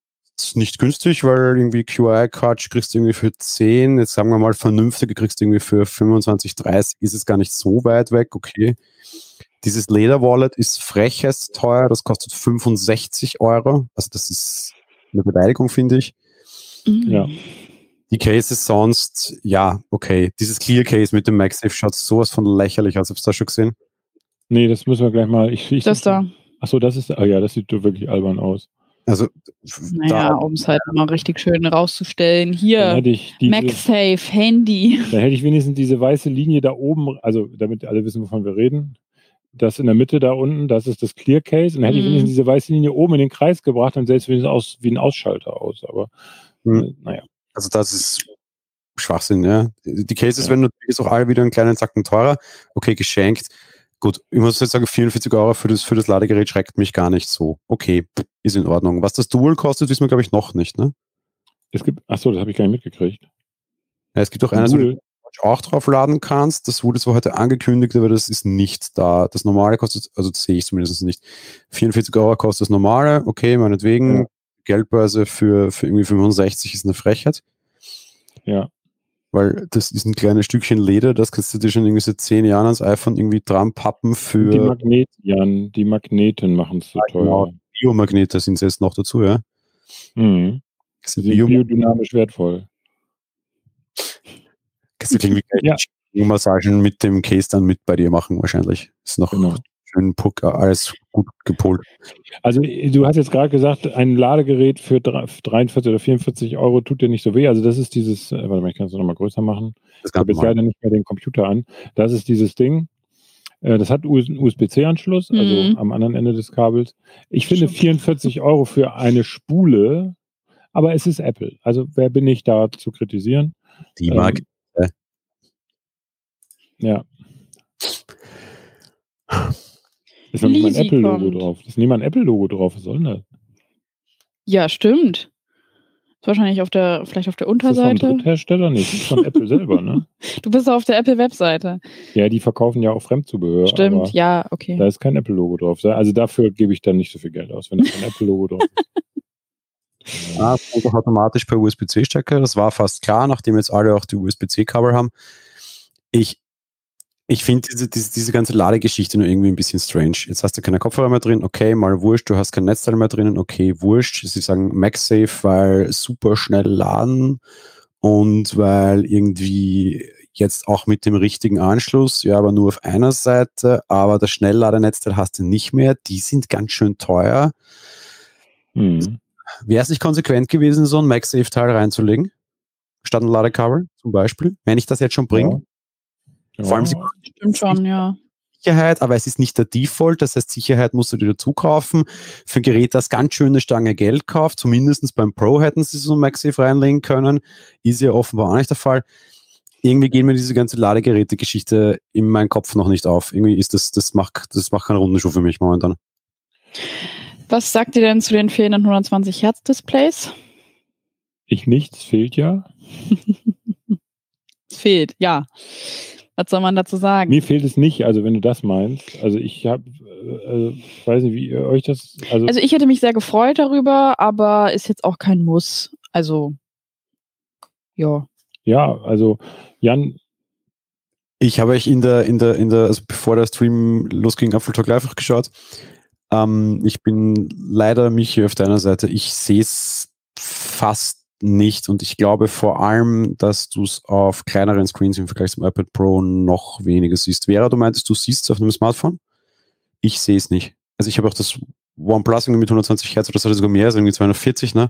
nicht günstig, weil irgendwie QI-Quatsch kriegst du irgendwie für 10, jetzt sagen wir mal vernünftige kriegst du irgendwie für 25, 30, ist es gar nicht so weit weg, okay. Dieses Leder-Wallet ist frechest teuer, das kostet 65 Euro. Also das ist eine Beleidigung, finde ich. Mhm. Ja. Die Cases sonst, ja, okay. Dieses Clear Case mit dem MagSafe schaut sowas von lächerlich aus. Habst du das schon gesehen? Nee, das müssen wir gleich mal. Ich, ich, Das da. Achso, das ist. Ah ja, das sieht wirklich albern aus. Also, Naja, da, um es halt mal richtig schön rauszustellen. Dann Hier, hätte ich diese, MagSafe, Handy. dann hätte ich wenigstens diese weiße Linie da oben, also damit alle wissen, wovon wir reden. Das in der Mitte da unten, das ist das Clear Case. Und dann hätte ich Mhm. wenigstens diese weiße Linie oben in den Kreis gebracht und selbst wenigstens aus, wie ein Ausschalter aus. Aber Mhm. äh, naja. also das ist Schwachsinn, ja. Die Cases Ja. werden natürlich auch alle wieder einen kleinen Zacken teurer. Okay, geschenkt. Gut, ich muss jetzt sagen, 44 Euro für das, für das Ladegerät schreckt mich gar nicht so. Okay, ist in Ordnung. Was das Dual kostet, wissen wir, glaube ich, noch nicht, ne? Es gibt, achso, das habe ich gar nicht mitgekriegt. Ja, es gibt auch eines, wo du Dual. auch drauf laden kannst. Das wurde zwar heute angekündigt, aber das ist nicht da. Das normale kostet, also das sehe ich zumindest nicht. 44 Euro kostet das normale. Okay, meinetwegen. Ja. Geldbörse für, für irgendwie 65 ist eine Frechheit. Ja. Weil das ist ein kleines Stückchen Leder, das kannst du dir schon irgendwie seit zehn Jahren ans iPhone irgendwie dran pappen Die für Magneten, Jan, die Magneten machen es so genau. teuer. Biomagnete sind sie jetzt noch dazu, ja? Mhm. Die sind Bio biodynamisch wertvoll. kannst du irgendwie Ja. Massagen mit dem Case dann mit bei dir machen wahrscheinlich. Ist noch Genau. Schön puck, alles gut gepolt. Also du hast jetzt gerade gesagt, ein Ladegerät für drei- 43 oder 44 Euro tut dir nicht so weh. Also das ist dieses, äh, warte mal, ich kann es noch mal größer machen. Das Ich habe kann jetzt leider nicht mehr den Computer an. Das ist dieses Ding. Äh, Das hat einen USB-C-Anschluss, also Mhm. am anderen Ende des Kabels. Ich finde Stimmt. 44 Euro für eine Spule, aber es ist Apple. Also wer bin ich da zu kritisieren? Die Ähm, mag. Ja. Ist noch nicht mal ein Apple-Logo drauf. Das ist nicht mal ein Apple-Logo drauf. Was soll denn das? Ja, stimmt. Ist wahrscheinlich auf der, vielleicht auf der Ist das vom Unterseite. Dritthersteller nicht? Das ist von Apple selber, ne? Du bist auf der Apple-Webseite. Ja, die verkaufen ja auch Fremdzubehör. Stimmt, aber ja, okay. Da ist kein Apple-Logo drauf. Also dafür gebe ich dann nicht so viel Geld aus, wenn da kein Apple-Logo drauf ist. Ah, es kommt auch automatisch per USB-C-Stecker. Das war fast klar, nachdem jetzt alle auch die USB-C-Kabel haben. Ich, ich finde diese, diese, diese ganze Ladegeschichte nur irgendwie ein bisschen strange. Jetzt hast du keine Kopfhörer mehr drin, okay, mal wurscht, du hast kein Netzteil mehr drinnen, okay, wurscht. Sie sagen MagSafe, weil super schnell laden und weil irgendwie jetzt auch mit dem richtigen Anschluss, ja, aber nur auf einer Seite, aber das Schnellladenetzteil hast du nicht mehr. Die sind ganz schön teuer. Hm. Wäre es nicht konsequent gewesen, so ein MagSafe-Teil reinzulegen? Statt ein Ladekabel zum Beispiel? Wenn ich das jetzt schon bringe? Ja. Vor allem sie- Stimmt schon, ja. Sicherheit, aber es ist nicht der Default, das heißt, Sicherheit musst du dir dazu kaufen. Für ein Gerät, das ganz schöne Stange Geld kauft, zumindest beim Pro hätten sie so ein MagSafe reinlegen können, ist ja offenbar auch nicht der Fall. Irgendwie gehen mir diese ganze Ladegeräte-Geschichte in meinen Kopf noch nicht auf. Irgendwie ist das, das macht, das macht keine Rundenschuh für mich momentan. Was sagt ihr denn zu den fehlenden 120 Hertz Displays? Ich nichts, fehlt ja. Es fehlt, ja. Was soll man dazu sagen? Mir fehlt es nicht, also wenn du das meinst. Also ich habe, äh, äh, ich weiß nicht, wie ihr euch das, also, Also ich hätte mich sehr gefreut darüber, aber ist jetzt auch kein Muss. Also, ja. ja, also Jan, Ich habe euch in der, in der, in der, also bevor der Stream losging, Apple Talk Live auch geschaut. Ähm, ich bin leider Michi auf deiner Seite. Ich sehe es fast nicht und ich glaube vor allem, dass du es auf kleineren Screens im Vergleich zum iPad Pro noch weniger siehst. Vera, du meintest, du siehst es auf einem Smartphone? Ich sehe es nicht. Also ich habe auch das OnePlus irgendwie mit 120 Hertz oder das hat sogar mehr, also irgendwie 240, ne?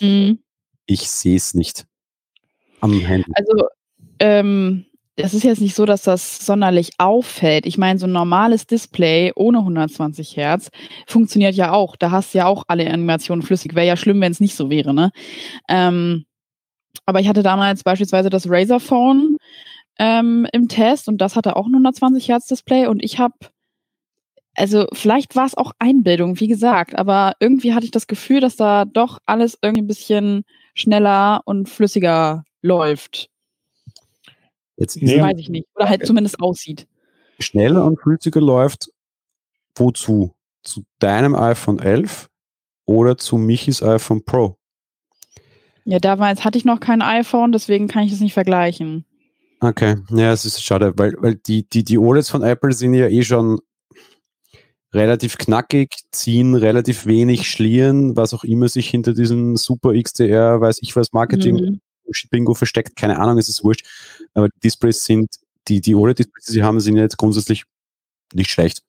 Mhm. Ich sehe es nicht. Am Handy. Also, ähm, es ist jetzt nicht so, dass das sonderlich auffällt. Ich meine, so ein normales Display ohne 120 Hertz funktioniert ja auch. Da hast du ja auch alle Animationen flüssig. Wäre ja schlimm, wenn es nicht so wäre, ne? Ähm, aber ich hatte damals beispielsweise das Razer Phone ähm, im Test und das hatte auch ein 120 Hertz Display und ich habe also vielleicht war es auch Einbildung, wie gesagt, aber irgendwie hatte ich das Gefühl, dass da doch alles irgendwie ein bisschen schneller und flüssiger läuft. Jetzt ist Nee, Das es weiß ich nicht. Oder halt zumindest aussieht. schneller und flüssiger läuft, wozu? Zu deinem iPhone 11 oder zu Michis iPhone Pro? Ja, damals hatte ich noch kein iPhone, deswegen kann ich das nicht vergleichen. Okay, ja, es ist schade, weil, weil die, die, die OLEDs von Apple sind ja eh schon relativ knackig, ziehen relativ wenig Schlieren, was auch immer sich hinter diesem super XDR, weiß ich was, Marketing Mhm. Bingo versteckt, keine Ahnung, es ist wurscht. Aber die Displays sind, die, die OLED-Displays, die sie haben, sind jetzt grundsätzlich nicht schlecht.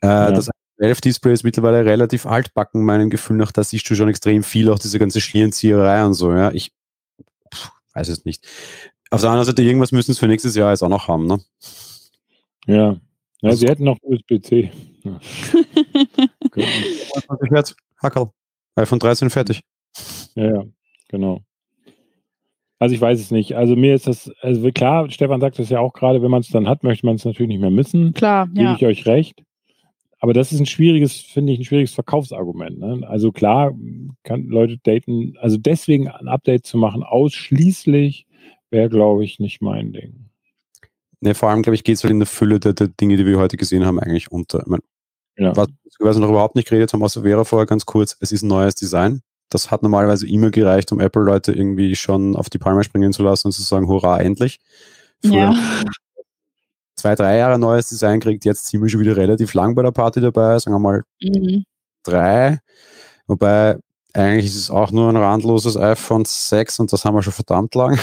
Äh, Das 11-Display ist mittlerweile relativ altbacken, meinem Gefühl nach, da siehst du schon extrem viel, auch diese ganze Schlierenzieherei und so, ja. Ich pff, weiß es nicht. Auf der anderen Seite, irgendwas müssen sie für nächstes Jahr jetzt auch noch haben, ne? Ja. Ja, Also- sie hätten noch USB-C. Ja. Hertz, Hackerl. iPhone 13 fertig. ja, ja, genau. Also ich weiß es nicht. Also mir ist das, also klar, Stefan sagt das ja auch gerade, wenn man es dann hat, möchte man es natürlich nicht mehr missen. Klar, Gebe ja. ich euch recht. Aber das ist ein schwieriges, finde ich, ein schwieriges Verkaufsargument. Ne? Also klar, kann Leute daten, also deswegen ein Update zu machen, ausschließlich, wäre, glaube ich, nicht mein Ding. Ne, vor allem, glaube ich, geht es halt in der Fülle der, der Dinge, die wir heute gesehen haben, eigentlich unter. Ich mein, Ja. was wir noch überhaupt nicht geredet haben, außer Vera vorher ganz kurz, es ist ein neues Design. Das hat normalerweise immer gereicht, um Apple-Leute irgendwie schon auf die Palme springen zu lassen und zu sagen, hurra, endlich. Früher Ja. zwei, drei Jahre neues Design kriegt, jetzt ziemlich schon wieder relativ lang bei der Party dabei, sagen wir mal Mhm. drei. Wobei eigentlich ist es auch nur ein randloses iPhone 6 und das haben wir schon verdammt lang.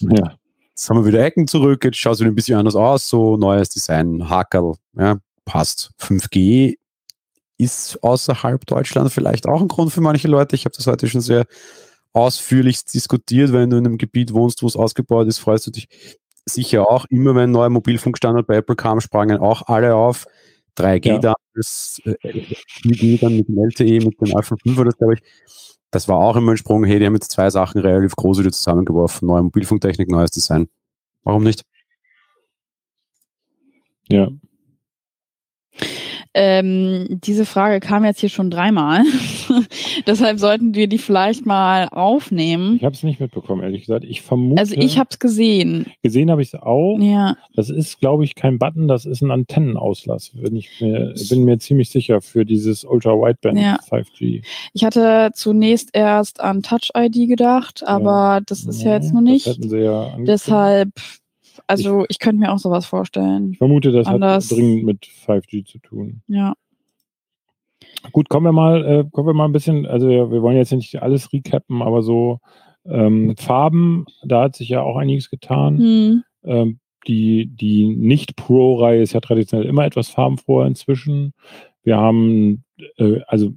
Ja. Jetzt haben wir wieder Ecken zurück, jetzt schaut es wieder ein bisschen anders aus, so neues Design, Hackerl, ja, passt. 5G ist außerhalb Deutschland vielleicht auch ein Grund für manche Leute. Ich habe das heute schon sehr ausführlich diskutiert. Wenn du in einem Gebiet wohnst, wo es ausgebaut ist, freust du dich sicher auch. Immer wenn ein neuer Mobilfunkstandard bei Apple kam, sprangen auch alle auf. 3G Ja. damals, äh, 4G dann mit dem LTE, mit dem iPhone 5 oder das, glaube ich. Das war auch immer ein Sprung. Hey, die haben jetzt zwei Sachen relativ groß wieder zusammengeworfen. Neue Mobilfunktechnik, neues Design. Warum nicht? Ja. Ähm, diese Frage kam jetzt hier schon dreimal. Deshalb sollten wir die vielleicht mal aufnehmen. Ich habe es nicht mitbekommen, ehrlich gesagt. Ich vermute, Also ich habe es gesehen. gesehen habe ich es auch. Ja. Das ist, glaube ich, kein Button, das ist ein Antennenauslass. Bin ich mir, bin mir ziemlich sicher für dieses Ultra-Wideband Ja. 5G. Ich hatte zunächst erst an Touch ID gedacht, aber das ist ja jetzt noch Das nicht. hätten sie ja angekündigt. Deshalb, also ich könnte mir auch sowas vorstellen. Ich vermute, das Anders. hat dringend mit 5G zu tun. Ja. Gut, kommen wir mal, äh, kommen wir mal ein bisschen, also wir, wir wollen jetzt nicht alles recappen, aber so ähm, Farben, da hat sich ja auch einiges getan. Hm. Ähm, die die Nicht-Pro-Reihe ist ja traditionell immer etwas farbenfroher inzwischen. Wir haben äh, also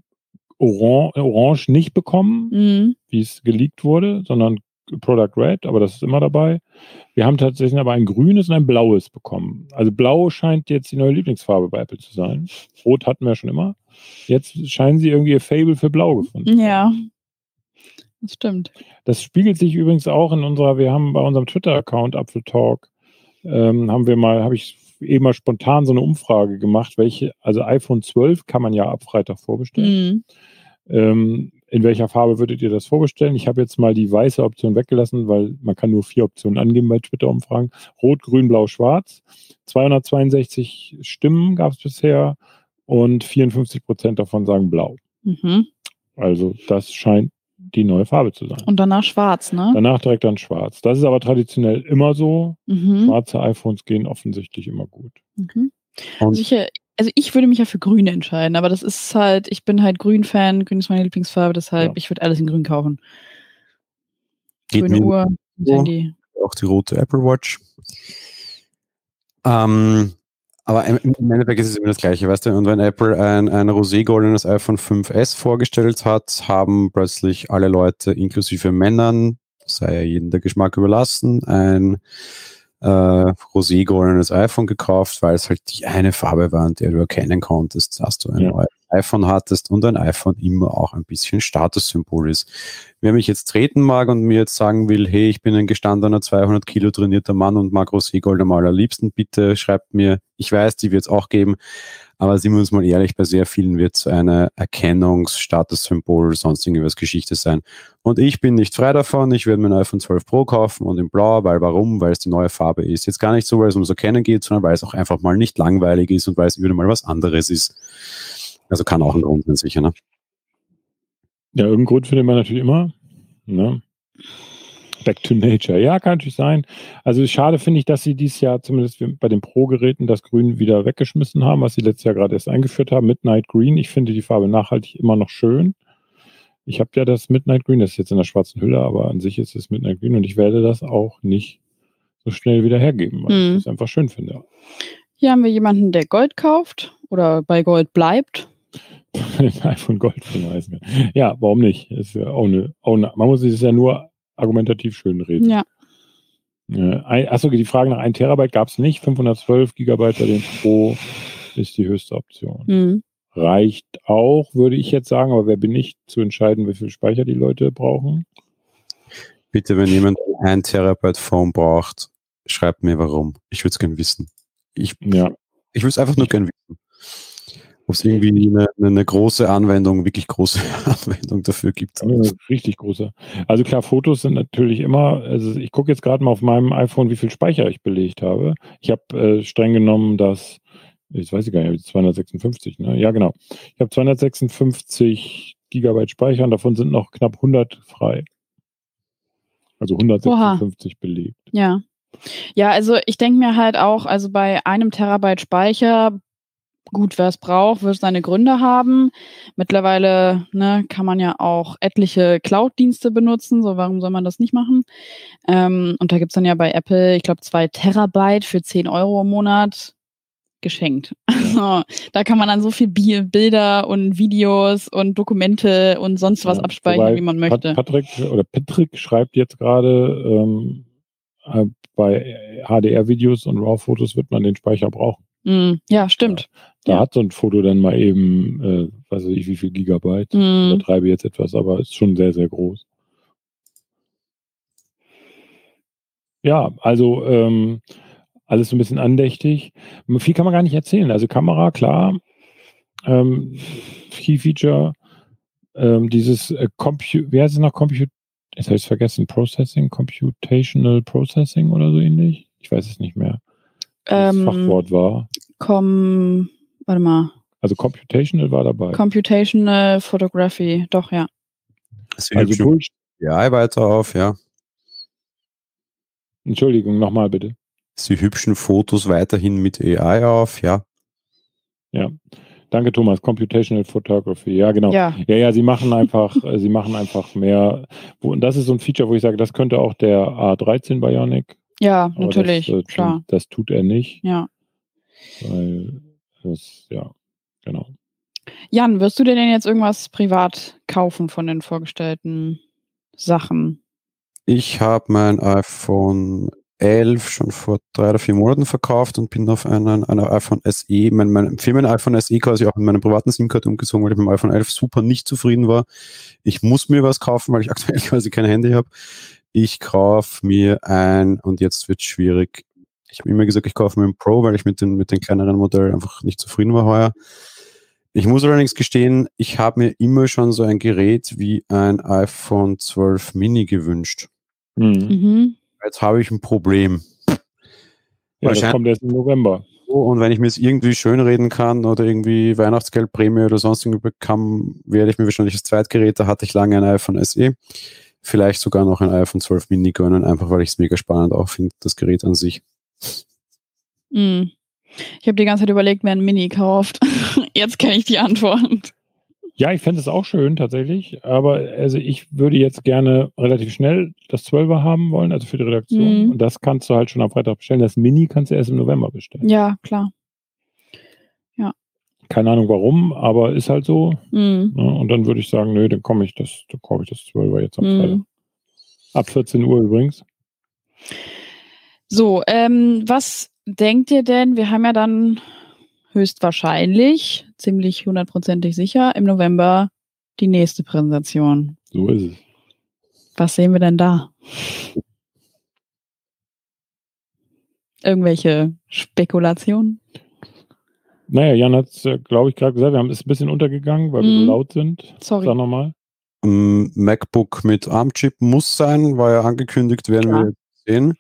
Orange, Orange nicht bekommen, Hm. wie es geleakt wurde, sondern Product Red, aber das ist immer dabei. Wir haben tatsächlich aber ein grünes und ein blaues bekommen. Also blau scheint jetzt die neue Lieblingsfarbe bei Apple zu sein. Rot hatten wir schon immer. Jetzt scheinen sie irgendwie ihr Fable für blau gefunden. Ja. Das stimmt. Das spiegelt sich übrigens auch in unserer, wir haben bei unserem Twitter-Account Apfel Talk, ähm, haben wir mal, habe ich eben mal spontan so eine Umfrage gemacht, welche, also iPhone 12 kann man ja ab Freitag vorbestellen. Hm. Ähm, in welcher Farbe würdet ihr das vorbestellen? Ich habe jetzt mal die weiße Option weggelassen, weil man kann nur vier Optionen angeben bei Twitter-Umfragen. Rot, Grün, Blau, Schwarz. 262 Stimmen gab es bisher und 54 Prozent davon sagen Blau. Mhm. Also das scheint die neue Farbe zu sein. Und danach schwarz, ne? Danach direkt dann Schwarz. Das ist aber traditionell immer so. Mhm. Schwarze iPhones gehen offensichtlich immer gut. Mhm. Und Also ich, also ich würde mich ja für grün entscheiden, aber das ist halt, ich bin halt Grün-Fan, grün ist meine Lieblingsfarbe, deshalb Ja. ich würde alles in grün kaufen. geht Grüne Uhr. Handy. auch die rote Apple Watch. Ähm, aber im Endeffekt ist es immer das Gleiche, weißt du? Und wenn Apple ein, ein rosé-goldenes iPhone 5S vorgestellt hat, haben plötzlich alle Leute, inklusive Männern, sei ja jedem der Geschmack überlassen, ein äh, rosé-goldenes iPhone gekauft, weil es halt die eine Farbe war, in der du erkennen konntest, dass du ein Ja. neues iPhone hattest und ein iPhone immer auch ein bisschen Statussymbol ist. Wer mich jetzt treten mag und mir jetzt sagen will, hey, ich bin ein gestandener 200 Kilo trainierter Mann und mag Rosé-Gold am allerliebsten, bitte schreibt mir, ich weiß, die wird es auch geben, aber sind wir uns mal ehrlich, bei sehr vielen wird es eine Erkennungsstatussymbol, sonst irgendwas Geschichte sein. Und ich bin nicht frei davon, ich werde mir ein iPhone 12 Pro kaufen und in Blau, weil warum? Weil es die neue Farbe ist. Jetzt gar nicht so, weil es ums Erkennen geht, sondern weil es auch einfach mal nicht langweilig ist und weil es wieder mal was anderes ist. Also kann auch ein Grund sein, sicher, ne? Ja, irgendeinen Grund findet man natürlich immer. Ne? Back to Nature. Ja, kann natürlich sein. Also schade finde ich, dass sie dieses Jahr zumindest bei den Pro-Geräten das Grün wieder weggeschmissen haben, was sie letztes Jahr gerade erst eingeführt haben. Midnight Green. Ich finde die Farbe nachhaltig immer noch schön. Ich habe ja das Midnight Green, das ist jetzt in der schwarzen Hülle, aber an sich ist es Midnight Green und ich werde das auch nicht so schnell wieder hergeben, weil Mhm. ich das einfach schön finde. Hier haben wir jemanden, der Gold kauft oder bei Gold bleibt. ein iPhone Gold von Eisen. Ja, warum nicht? Ist ja auch eine, auch eine, man muss es ja nur argumentativ schön reden. Ja. Achso, die Frage nach 1 Terabyte gab es nicht. 512 Gigabyte bei den Pro ist die höchste Option. Mhm. Reicht auch, würde ich jetzt sagen, aber wer bin ich zu entscheiden, wie viel Speicher die Leute brauchen? Bitte, wenn jemand ein Terabyte Phone braucht, schreibt mir warum. Ich würde es gerne wissen. Ich, Ja, ich würde es einfach nur gerne wissen. Ob es irgendwie eine, eine große Anwendung, wirklich große Anwendung dafür gibt. richtig großer. Also klar, Fotos sind natürlich immer, also ich gucke jetzt gerade mal auf meinem iPhone, wie viel Speicher ich belegt habe. Ich habe äh, streng genommen das, ich weiß ich gar nicht, 256, ne? Ja, genau. Ich habe 256 Gigabyte Speicher und davon sind noch knapp 100 frei. Also 156 belegt. Ja. Ja, also ich denke mir halt auch, also bei einem Terabyte Speicher, gut, wer es braucht, wird seine Gründe haben. Mittlerweile ne, kann man ja auch etliche Cloud-Dienste benutzen, so warum soll man das nicht machen? Ähm, und da gibt's dann ja bei Apple, ich glaube, zwei Terabyte für 10 Euro im Monat geschenkt. Also, da kann man dann so viel Bi Bilder und Videos und Dokumente und sonst was Ja, abspeichern, wie man möchte. Patrick oder Patrick schreibt jetzt gerade, ähm, äh, bei HDR-Videos und RAW-Fotos wird man den Speicher brauchen. Mm, ja, stimmt. Da hat so ein Foto dann mal eben, äh, weiß ich wie viel Gigabyte. Mm. Übertreibe jetzt etwas, aber ist schon sehr, sehr groß. Ja, also ähm, alles so ein bisschen andächtig. Viel kann man gar nicht erzählen. Also Kamera, klar. Ähm, Key Feature, ähm, dieses äh, Compu wie heißt es noch? Compute jetzt habe ich es vergessen, Processing, Computational Processing oder so ähnlich. Ich weiß es nicht mehr, das Ähm, Fachwort war. Com, warte mal, Also Computational war dabei. Computational Photography, doch, ja. Sie also hübschen Bullshit. AI weiter auf, ja. Entschuldigung, nochmal bitte. Sie hübschen Fotos weiterhin mit AI auf, ja. Danke, Thomas. Computational Photography. Ja, genau. Ja, Ja, ja, sie machen einfach, äh, sie machen einfach mehr. Und das ist so ein Feature, wo ich sage, das könnte auch der A13 Bionic. ja, natürlich, das, äh, klar. Das tut er nicht, Ja. weil das, ja, genau. Jan, wirst du dir denn jetzt irgendwas privat kaufen von den vorgestellten Sachen? Ich habe mein iPhone 11 schon vor drei oder vier Monaten verkauft und bin auf einen, einer iPhone SE, mein, mein Firmen-iPhone SE quasi auch in meinen privaten SIM-Card umgezogen, weil ich mit dem iPhone 11 super nicht zufrieden war. Ich muss mir was kaufen, weil ich aktuell quasi kein Handy habe. Ich kaufe mir ein, und jetzt wird schwierig. Ich habe immer gesagt, ich kaufe mir ein Pro, weil ich mit den, mit den kleineren Modellen einfach nicht zufrieden war heuer. Ich muss allerdings gestehen, ich habe mir immer schon so ein Gerät wie ein iPhone 12 Mini gewünscht. Mhm. Mhm. Jetzt habe ich ein Problem. Ja, das kommt erst im November. Und wenn ich mir es irgendwie schönreden kann oder irgendwie Weihnachtsgeldprämie oder sonst irgendwie bekomme, werde ich mir wahrscheinlich das Zweitgerät, da hatte ich lange ein iPhone SE, vielleicht sogar noch ein iPhone 12 Mini gönnen, einfach weil ich es mega spannend auch finde, das Gerät an sich. Mhm. Ich habe die ganze Zeit überlegt, wer ein Mini kauft. Jetzt kenne ich die Antwort. Ja, ich fände es auch schön tatsächlich, aber also ich würde jetzt gerne relativ schnell das 12er haben wollen, also für die Redaktion. Mhm. Und das kannst du halt schon am Freitag bestellen. Das Mini kannst du erst im November bestellen. Ja, klar. Keine Ahnung warum, aber ist halt so. Mhm. Ne? Und dann würde ich sagen, nö, dann komme ich das, dann kaufe ich das 12er jetzt am Mhm. Freitag. Ab 14 Uhr übrigens. So, ähm, was denkt ihr denn? Wir haben ja dann höchstwahrscheinlich, ziemlich hundertprozentig sicher, im November die nächste Präsentation. So ist es. Was sehen wir denn da? Irgendwelche Spekulationen? Naja, Jan hat es, glaube ich, gerade gesagt, wir haben es ein bisschen untergegangen, weil wir so Mhm. laut sind. Sorry. Sag nochmal. MacBook mit ARM-Chip muss sein, war ja angekündigt, werden Klar. wir sehen.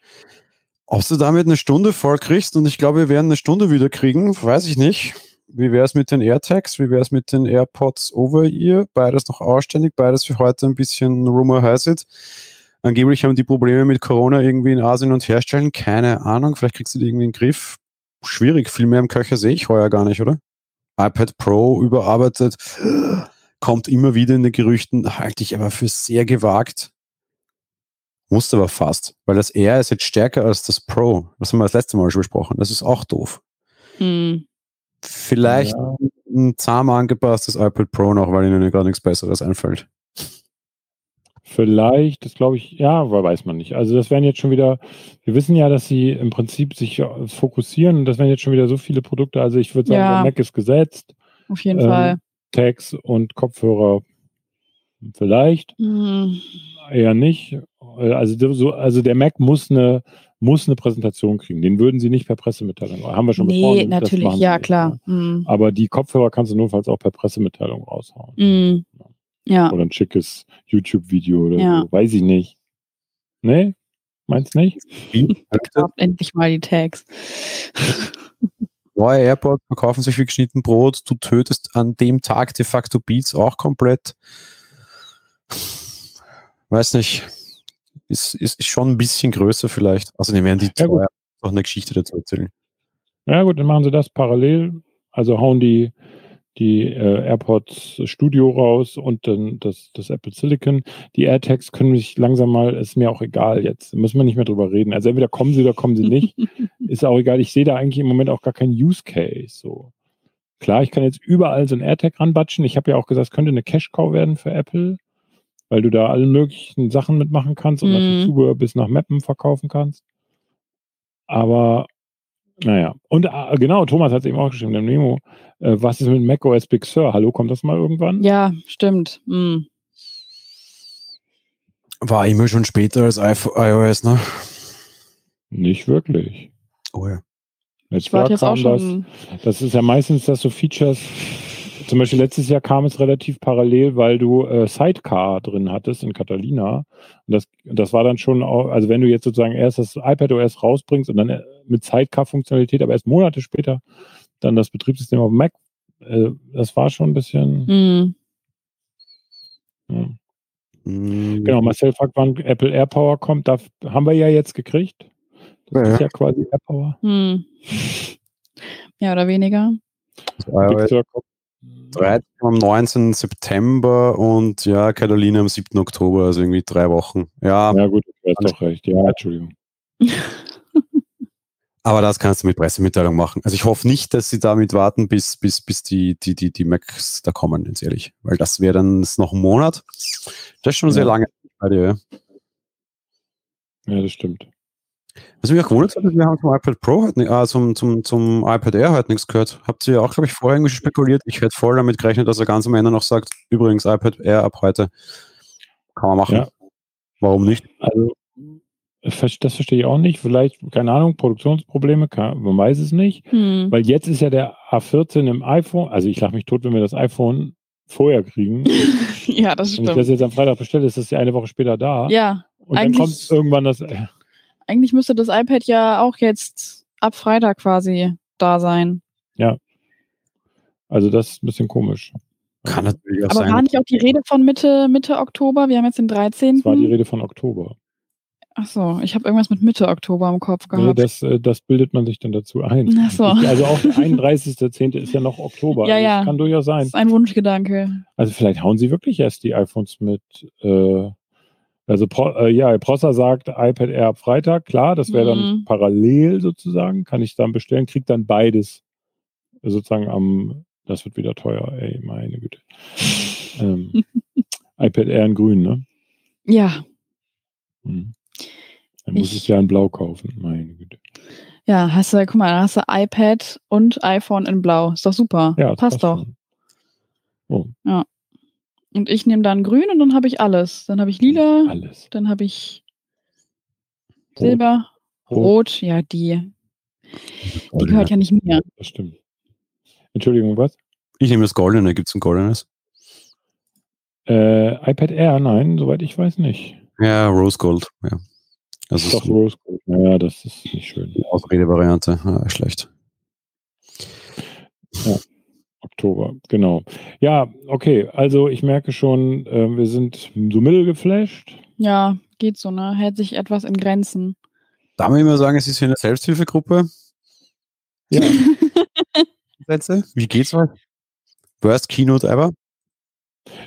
Ob du damit eine Stunde voll kriegst und ich glaube, wir werden eine Stunde wieder kriegen, weiß ich nicht. Wie wäre es mit den AirTags? Wie wäre es mit den AirPods Over-Ear? Beides noch ausständig, beides für heute ein bisschen Rumor has it. Angeblich haben die Probleme mit Corona irgendwie in Asien und herstellen. Keine Ahnung, vielleicht kriegst du die irgendwie in den Griff. Schwierig, viel mehr im Köcher sehe ich heuer gar nicht, oder? iPad Pro überarbeitet, kommt immer wieder in den Gerüchten, halte ich aber für sehr gewagt. Musste aber fast, weil das R ist jetzt stärker als das Pro. Das haben wir das letzte Mal schon besprochen. Das ist auch doof. Hm. Vielleicht Ja. ein zahm angepasstes iPad Pro noch, weil ihnen gar nichts Besseres einfällt. Vielleicht, das glaube ich, ja, aber weiß man nicht. Also das wären jetzt schon wieder, wir wissen ja, dass sie im Prinzip sich äh, fokussieren und das wären jetzt schon wieder so viele Produkte. Also ich würde sagen, Ja. der Mac ist gesetzt, Auf jeden Ähm, Fall. Tags und Kopfhörer vielleicht, Hm. eher nicht. Äh, Also, der- so, also der Mac muss eine, muss eine Präsentation kriegen. Den würden sie nicht per Pressemitteilung. Haben wir schon besprochen. Nee, natürlich, ja, nicht, klar. ne? Hm. Aber die Kopfhörer kannst du notfalls auch per Pressemitteilung raushauen. Hm. Ja. Oder ein schickes YouTube-Video oder Ja. so. Weiß ich nicht. Nee? Meinst nicht? Endlich mal die Tags. Neue AirPods verkaufen sich wie geschnitten Brot. Du tötest an dem Tag de facto Beats auch komplett. Weiß nicht. Ist, ist, ist schon ein bisschen größer vielleicht. Also, die werden die Ja, teuer noch eine Geschichte dazu erzählen. Ja gut, dann machen sie das parallel. Also hauen die, die äh, AirPods Studio raus und dann das, das Apple Silicon. Die AirTags können mich langsam mal, ist mir auch egal jetzt. Müssen wir nicht mehr drüber reden. Also entweder kommen sie oder kommen sie nicht. ist auch egal. Ich sehe da eigentlich im Moment auch gar keinen Use Case. So. Klar, ich kann jetzt überall so ein AirTag ranbatschen. Ich habe ja auch gesagt, es könnte eine Cash-Cow werden für Apple, weil du da alle möglichen Sachen mitmachen kannst und Mhm. natürlich Zubehör bis nach Mappen verkaufen kannst. Aber naja, und äh, genau, Thomas hat es eben auch geschrieben, der Memo. Äh, was ist mit macOS Big Sur? Hallo, kommt das mal irgendwann? Ja, stimmt. Hm. War immer schon später als iOS, ne? Nicht wirklich. Oh ja. Ich warte jetzt auch das, schon. das ist ja meistens, dass so Features, zum Beispiel letztes Jahr kam es relativ parallel, weil du äh, Sidecar drin hattest in Catalina. Und das, das war dann schon auch, also wenn du jetzt sozusagen erst das iPadOS rausbringst und dann äh, mit Sidecar-Funktionalität, aber erst Monate später dann das Betriebssystem auf Mac, äh, das war schon ein bisschen. Hm. Ja. Mm, Genau, Marcel fragt, wann Apple AirPower kommt. Da haben wir ja jetzt gekriegt. Das Ja, ist ja. ja quasi AirPower. Hm. Mehr oder weniger. das iOS. 13 am 19. September und ja, Catalina am 7. Oktober, also irgendwie drei Wochen. Ja, Ja, gut, du hast doch recht. Ja, Entschuldigung. aber das kannst du mit Pressemitteilung machen. Also ich hoffe nicht, dass sie damit warten, bis, bis, bis die, die, die, die Macs da kommen, ganz ehrlich. Weil das wäre dann noch ein Monat. Das ist schon sehr Ja. lange bei dir. ja. Ja, das stimmt. Was mich auch gewundert hat, wir haben zum iPad Pro halt, ah, zum, zum, zum iPad Air halt nichts gehört. Habt ihr ja auch, glaube ich, vorher irgendwie spekuliert. Ich hätte voll damit gerechnet, dass er ganz am Ende noch sagt, übrigens iPad Air ab heute kann man machen. Ja. Warum nicht? Also, das verstehe ich auch nicht. Vielleicht, keine Ahnung, Produktionsprobleme, kann, man weiß es nicht. Hm. Weil jetzt ist ja der A14 im iPhone, also ich lache mich tot, wenn wir das iPhone vorher kriegen. ja, das Wenn ich das stimmt. jetzt am Freitag bestelle, ist das ja eine Woche später da. Ja, und dann eigentlich- kommt irgendwann das. äh, eigentlich müsste das iPad ja auch jetzt ab Freitag quasi da sein. Also das ist ein bisschen komisch. Kann natürlich auch Aber sein. war nicht auch die Rede von Mitte, Mitte Oktober? Wir haben jetzt den 13. Das war die Rede von Oktober. Achso, ich habe irgendwas mit Mitte Oktober im Kopf Nee, gehabt. das, äh, das bildet man sich dann dazu ein. Ach so. Also auch der 31.10. ist ja noch Oktober. Ja, Also ja. Das kann durchaus das sein. ist ein Wunschgedanke. Also vielleicht hauen sie wirklich erst die iPhones mit. Äh, also äh, ja, Prosser sagt iPad Air ab Freitag, klar, das wäre dann Mhm. parallel sozusagen, kann ich dann bestellen, kriegt dann beides sozusagen am, das wird wieder teuer, ey, meine Güte. Ähm, iPad Air in grün, ne? Ja, Hm. Dann muss Ich- ich ja in blau kaufen, meine Güte. ja, hast du, guck mal, da hast du iPad und iPhone in Blau. Ist doch super. Ja, das Passt doch. Oh, Und ich nehme dann grün und dann habe ich alles. Dann habe ich lila, alles. dann habe ich Rot. Silber, Rot. Rot, ja, die. Die gehört ja nicht mir. Das stimmt. Entschuldigung, was? Ich nehme das Goldene, gibt es ein Goldenes? Äh, iPad Air, nein, soweit ich weiß nicht. Ja, Rose Gold. Ja. Das ist Doch, eine Rose Gold. Naja, das ist nicht schön. Ausredevariante. Ja, schlecht. Oktober, genau. Ja, okay. Also ich merke schon, äh, wir sind so mittel geflasht. Ja, geht so, ne? Hält sich etwas in Grenzen. Darf man immer sagen, es ist hier eine Selbsthilfegruppe? Ja. Sätze? Wie geht's euch? Worst Keynote ever?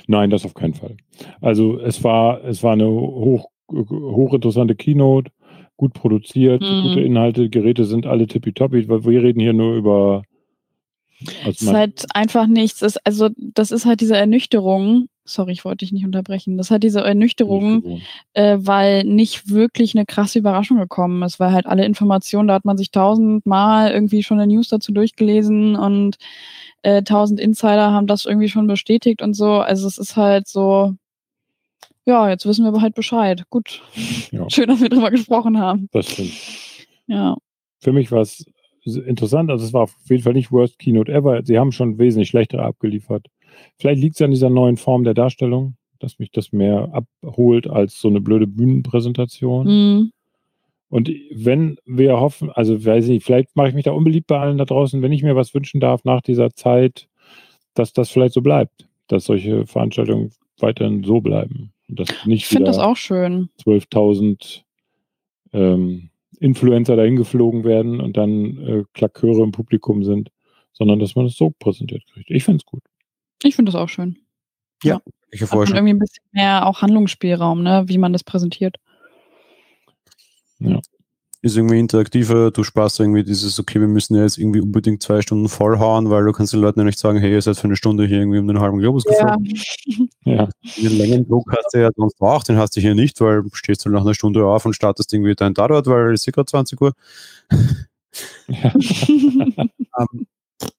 Nein, das auf keinen Fall. Also es war, es war eine hoch, hochinteressante Keynote, gut produziert, Mhm. gute Inhalte, Geräte sind alle tippitoppi, weil wir reden hier nur über also ist halt einfach nichts. Es, also, das ist halt diese Ernüchterung. Sorry, ich wollte dich nicht unterbrechen. Das ist halt diese Ernüchterung, äh, weil nicht wirklich eine krasse Überraschung gekommen ist, weil halt alle Informationen, da hat man sich tausendmal irgendwie schon eine News dazu durchgelesen und äh, tausend Insider haben das irgendwie schon bestätigt und so. Also es ist halt so, ja, jetzt wissen wir aber halt Bescheid. Gut. Ja. Schön, dass wir drüber gesprochen haben. das stimmt. Ja. Für mich war es interessant, also es war auf jeden Fall nicht Worst Keynote ever. Sie haben schon wesentlich schlechtere abgeliefert. Vielleicht liegt es an dieser neuen Form der Darstellung, dass mich das mehr abholt als so eine blöde Bühnenpräsentation. Mhm. Und wenn wir hoffen, also weiß ich nicht, vielleicht mache ich mich da unbeliebt bei allen da draußen, wenn ich mir was wünschen darf nach dieser Zeit, dass das vielleicht so bleibt, dass solche Veranstaltungen weiterhin so bleiben. Und dass nicht Ich finde das auch schön. 12.000 ähm, Influencer dahin geflogen werden und dann äh, Klaköre im Publikum sind, sondern dass man es so präsentiert kriegt. Ich finde es gut. Ich finde das auch schön. Ich Hat man vorstellen. irgendwie ein bisschen mehr auch Handlungsspielraum, ne, wie man das präsentiert. Ist irgendwie interaktiver, du sparst irgendwie dieses, okay, wir müssen ja jetzt irgendwie unbedingt zwei Stunden vollhauen, weil du kannst den Leuten ja nicht sagen, hey, ihr seid für eine Stunde hier irgendwie um den halben Globus geflogen. Ja, Den Längendruck hast du ja sonst auch, den hast du hier nicht, weil du stehst halt nach einer Stunde auf und startest irgendwie dein Tatort, weil es ist gerade 20 Uhr. ja. Ähm,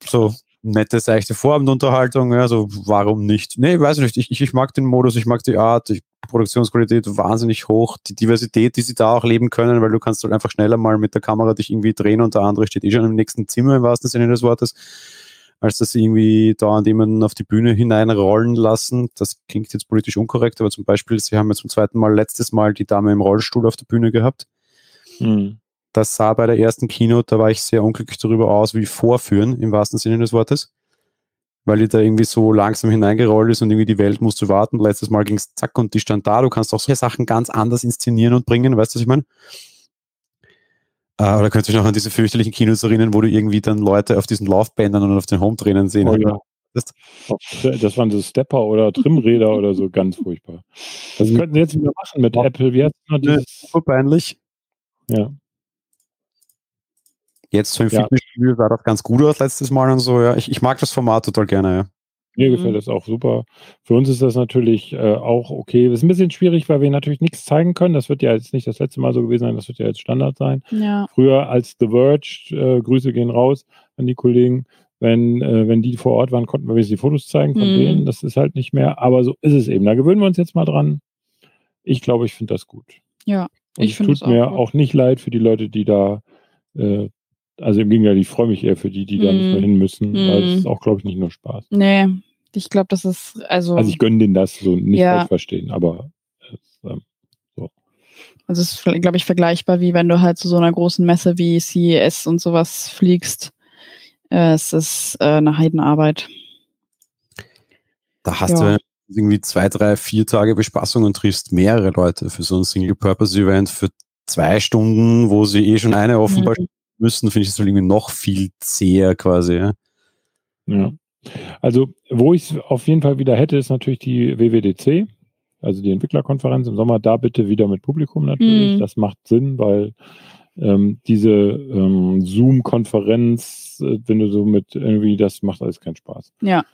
so nette, seichte Vorabendunterhaltung, ja, so warum nicht? Nee, weiß ich nicht. Ich, ich, mag den Modus, ich mag die Art, die Produktionsqualität wahnsinnig hoch, die Diversität, die sie da auch leben können, weil du kannst halt einfach schneller mal mit der Kamera dich irgendwie drehen und der andere steht eh schon im nächsten Zimmer im wahrsten Sinne des Wortes, als dass sie irgendwie dauernd jemanden auf die Bühne hineinrollen lassen. Das klingt jetzt politisch unkorrekt, aber zum Beispiel, sie haben ja zum zweiten Mal letztes Mal die Dame im Rollstuhl auf der Bühne gehabt. Hm. Das sah bei der ersten Keynote, da war ich sehr unglücklich darüber aus, wie vorführen, im wahrsten Sinne des Wortes. Weil die da irgendwie so langsam hineingerollt ist und irgendwie die Welt musste warten. Letztes Mal ging es zack und die stand da. Du kannst auch solche Sachen ganz anders inszenieren und bringen, weißt du, was ich meine? Äh, oder könnt ihr euch noch an diese fürchterlichen Kinos erinnern, wo du irgendwie dann Leute auf diesen Laufbändern und auf den Home-Trainern sehen Oh, ja. Das- Das waren so Stepper oder Trimräder oder so, ganz furchtbar. Das könnten sie jetzt wieder machen mit. Apple. Wie heißt noch dieses? Super peinlich. Ja. Jetzt so im Ja. Fitnessstudio sah das ganz gut aus letztes Mal und so, ja. Ich, ich mag das Format total gerne, ja. Mir Mhm. gefällt das auch super. Für uns ist das natürlich äh, auch okay. Das ist ein bisschen schwierig, weil wir natürlich nichts zeigen können. Das wird ja jetzt nicht das letzte Mal so gewesen sein, das wird ja jetzt Standard sein. ja. Früher als The Verge, äh, Grüße gehen raus an die Kollegen, wenn, äh, wenn die vor Ort waren, konnten wir wenigstens die Fotos zeigen von Mhm. denen. Das ist halt nicht mehr, aber so ist es eben. Da gewöhnen wir uns jetzt mal dran. Ich glaube, ich finde das gut. Ja, Und ich es finde tut es auch mir gut. auch nicht leid für die Leute, die da, äh, also im Gegenteil, ich freue mich eher für die, die da nicht Mhm. mehr hin müssen, weil es Mhm. ist auch, glaube ich, nicht nur Spaß. Nee, ich glaube, das ist, also, Also ich gönne denen das so nicht Ja. falsch verstehen, aber es, ähm, also es ist, glaube ich, vergleichbar, wie wenn du halt zu so einer großen Messe wie CES und sowas fliegst. Äh, es ist äh, eine Heidenarbeit. Da hast Ja. du irgendwie zwei, drei, vier Tage Bespaßung und triffst mehrere Leute für so ein Single-Purpose-Event für zwei Stunden, wo sie eh schon eine offenbar Mhm. Müssen, finde ich das irgendwie noch viel zäher quasi. Ja. ja. Also, wo ich es auf jeden Fall wieder hätte, ist natürlich die WWDC, also die Entwicklerkonferenz im Sommer, da bitte wieder mit Publikum natürlich. Mhm. Das macht Sinn, weil ähm, diese ähm, Zoom-Konferenz, äh, wenn du so mit irgendwie, das macht alles keinen Spaß. Ja,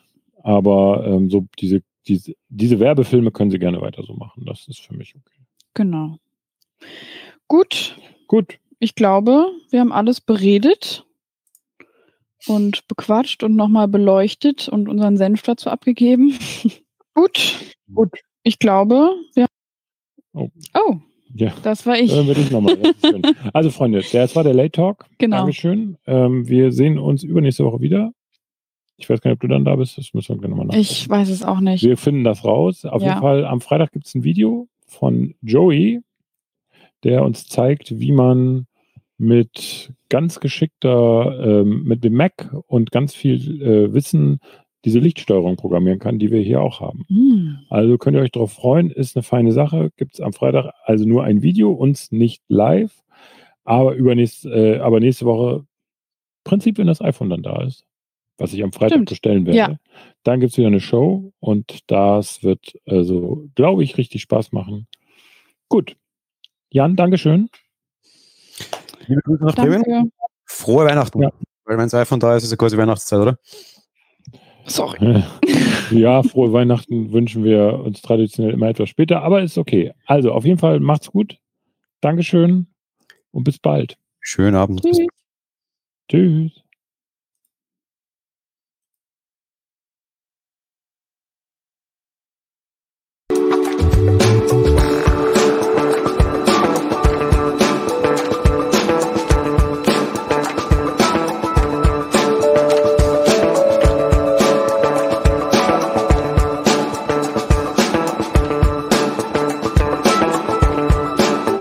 Aber ähm, so diese, diese, diese Werbefilme können sie gerne weiter so machen. Das ist für mich okay. genau. Gut, Gut. Ich glaube, wir haben alles beredet und bequatscht und nochmal beleuchtet und unseren Senf dazu abgegeben. Gut. Gut. Ich glaube, wir Oh. Oh, Ja. das war ich. Hören wir dich nochmal. Also, Freunde, das war der Late Talk. Genau. Dankeschön. Ähm, wir sehen uns übernächste Woche wieder. Ich weiß gar nicht, ob du dann da bist. Das müssen wir gerne mal nachgucken. Ich weiß es auch nicht. Wir finden das raus. Auf Ja. jeden Fall, am Freitag gibt es ein Video von Joey, der uns zeigt, wie man mit ganz geschickter, ähm, mit dem Mac und ganz viel äh, Wissen diese Lichtsteuerung programmieren kann, die wir hier auch haben. Hm. Also könnt ihr euch darauf freuen, ist eine feine Sache. Gibt es am Freitag also nur ein Video, uns nicht live, aber, übernächst, äh, aber nächste Woche Prinzip, wenn das iPhone dann da ist, was ich am Freitag Stimmt. bestellen werde. Ja. Dann gibt es wieder eine Show und das wird also, glaube ich, richtig Spaß machen. Gut. Jan, Dankeschön. Liebe Grüße nach Bremen. Danke. Frohe Weihnachten. Ja. Weil wenn das iPhone da ist, ist es quasi Weihnachtszeit, oder? Sorry. Ja, frohe Weihnachten wünschen wir uns traditionell immer etwas später, aber ist okay. Also auf jeden Fall macht's gut. Dankeschön und bis bald. Schönen Abend. Tschüss. Tschüss.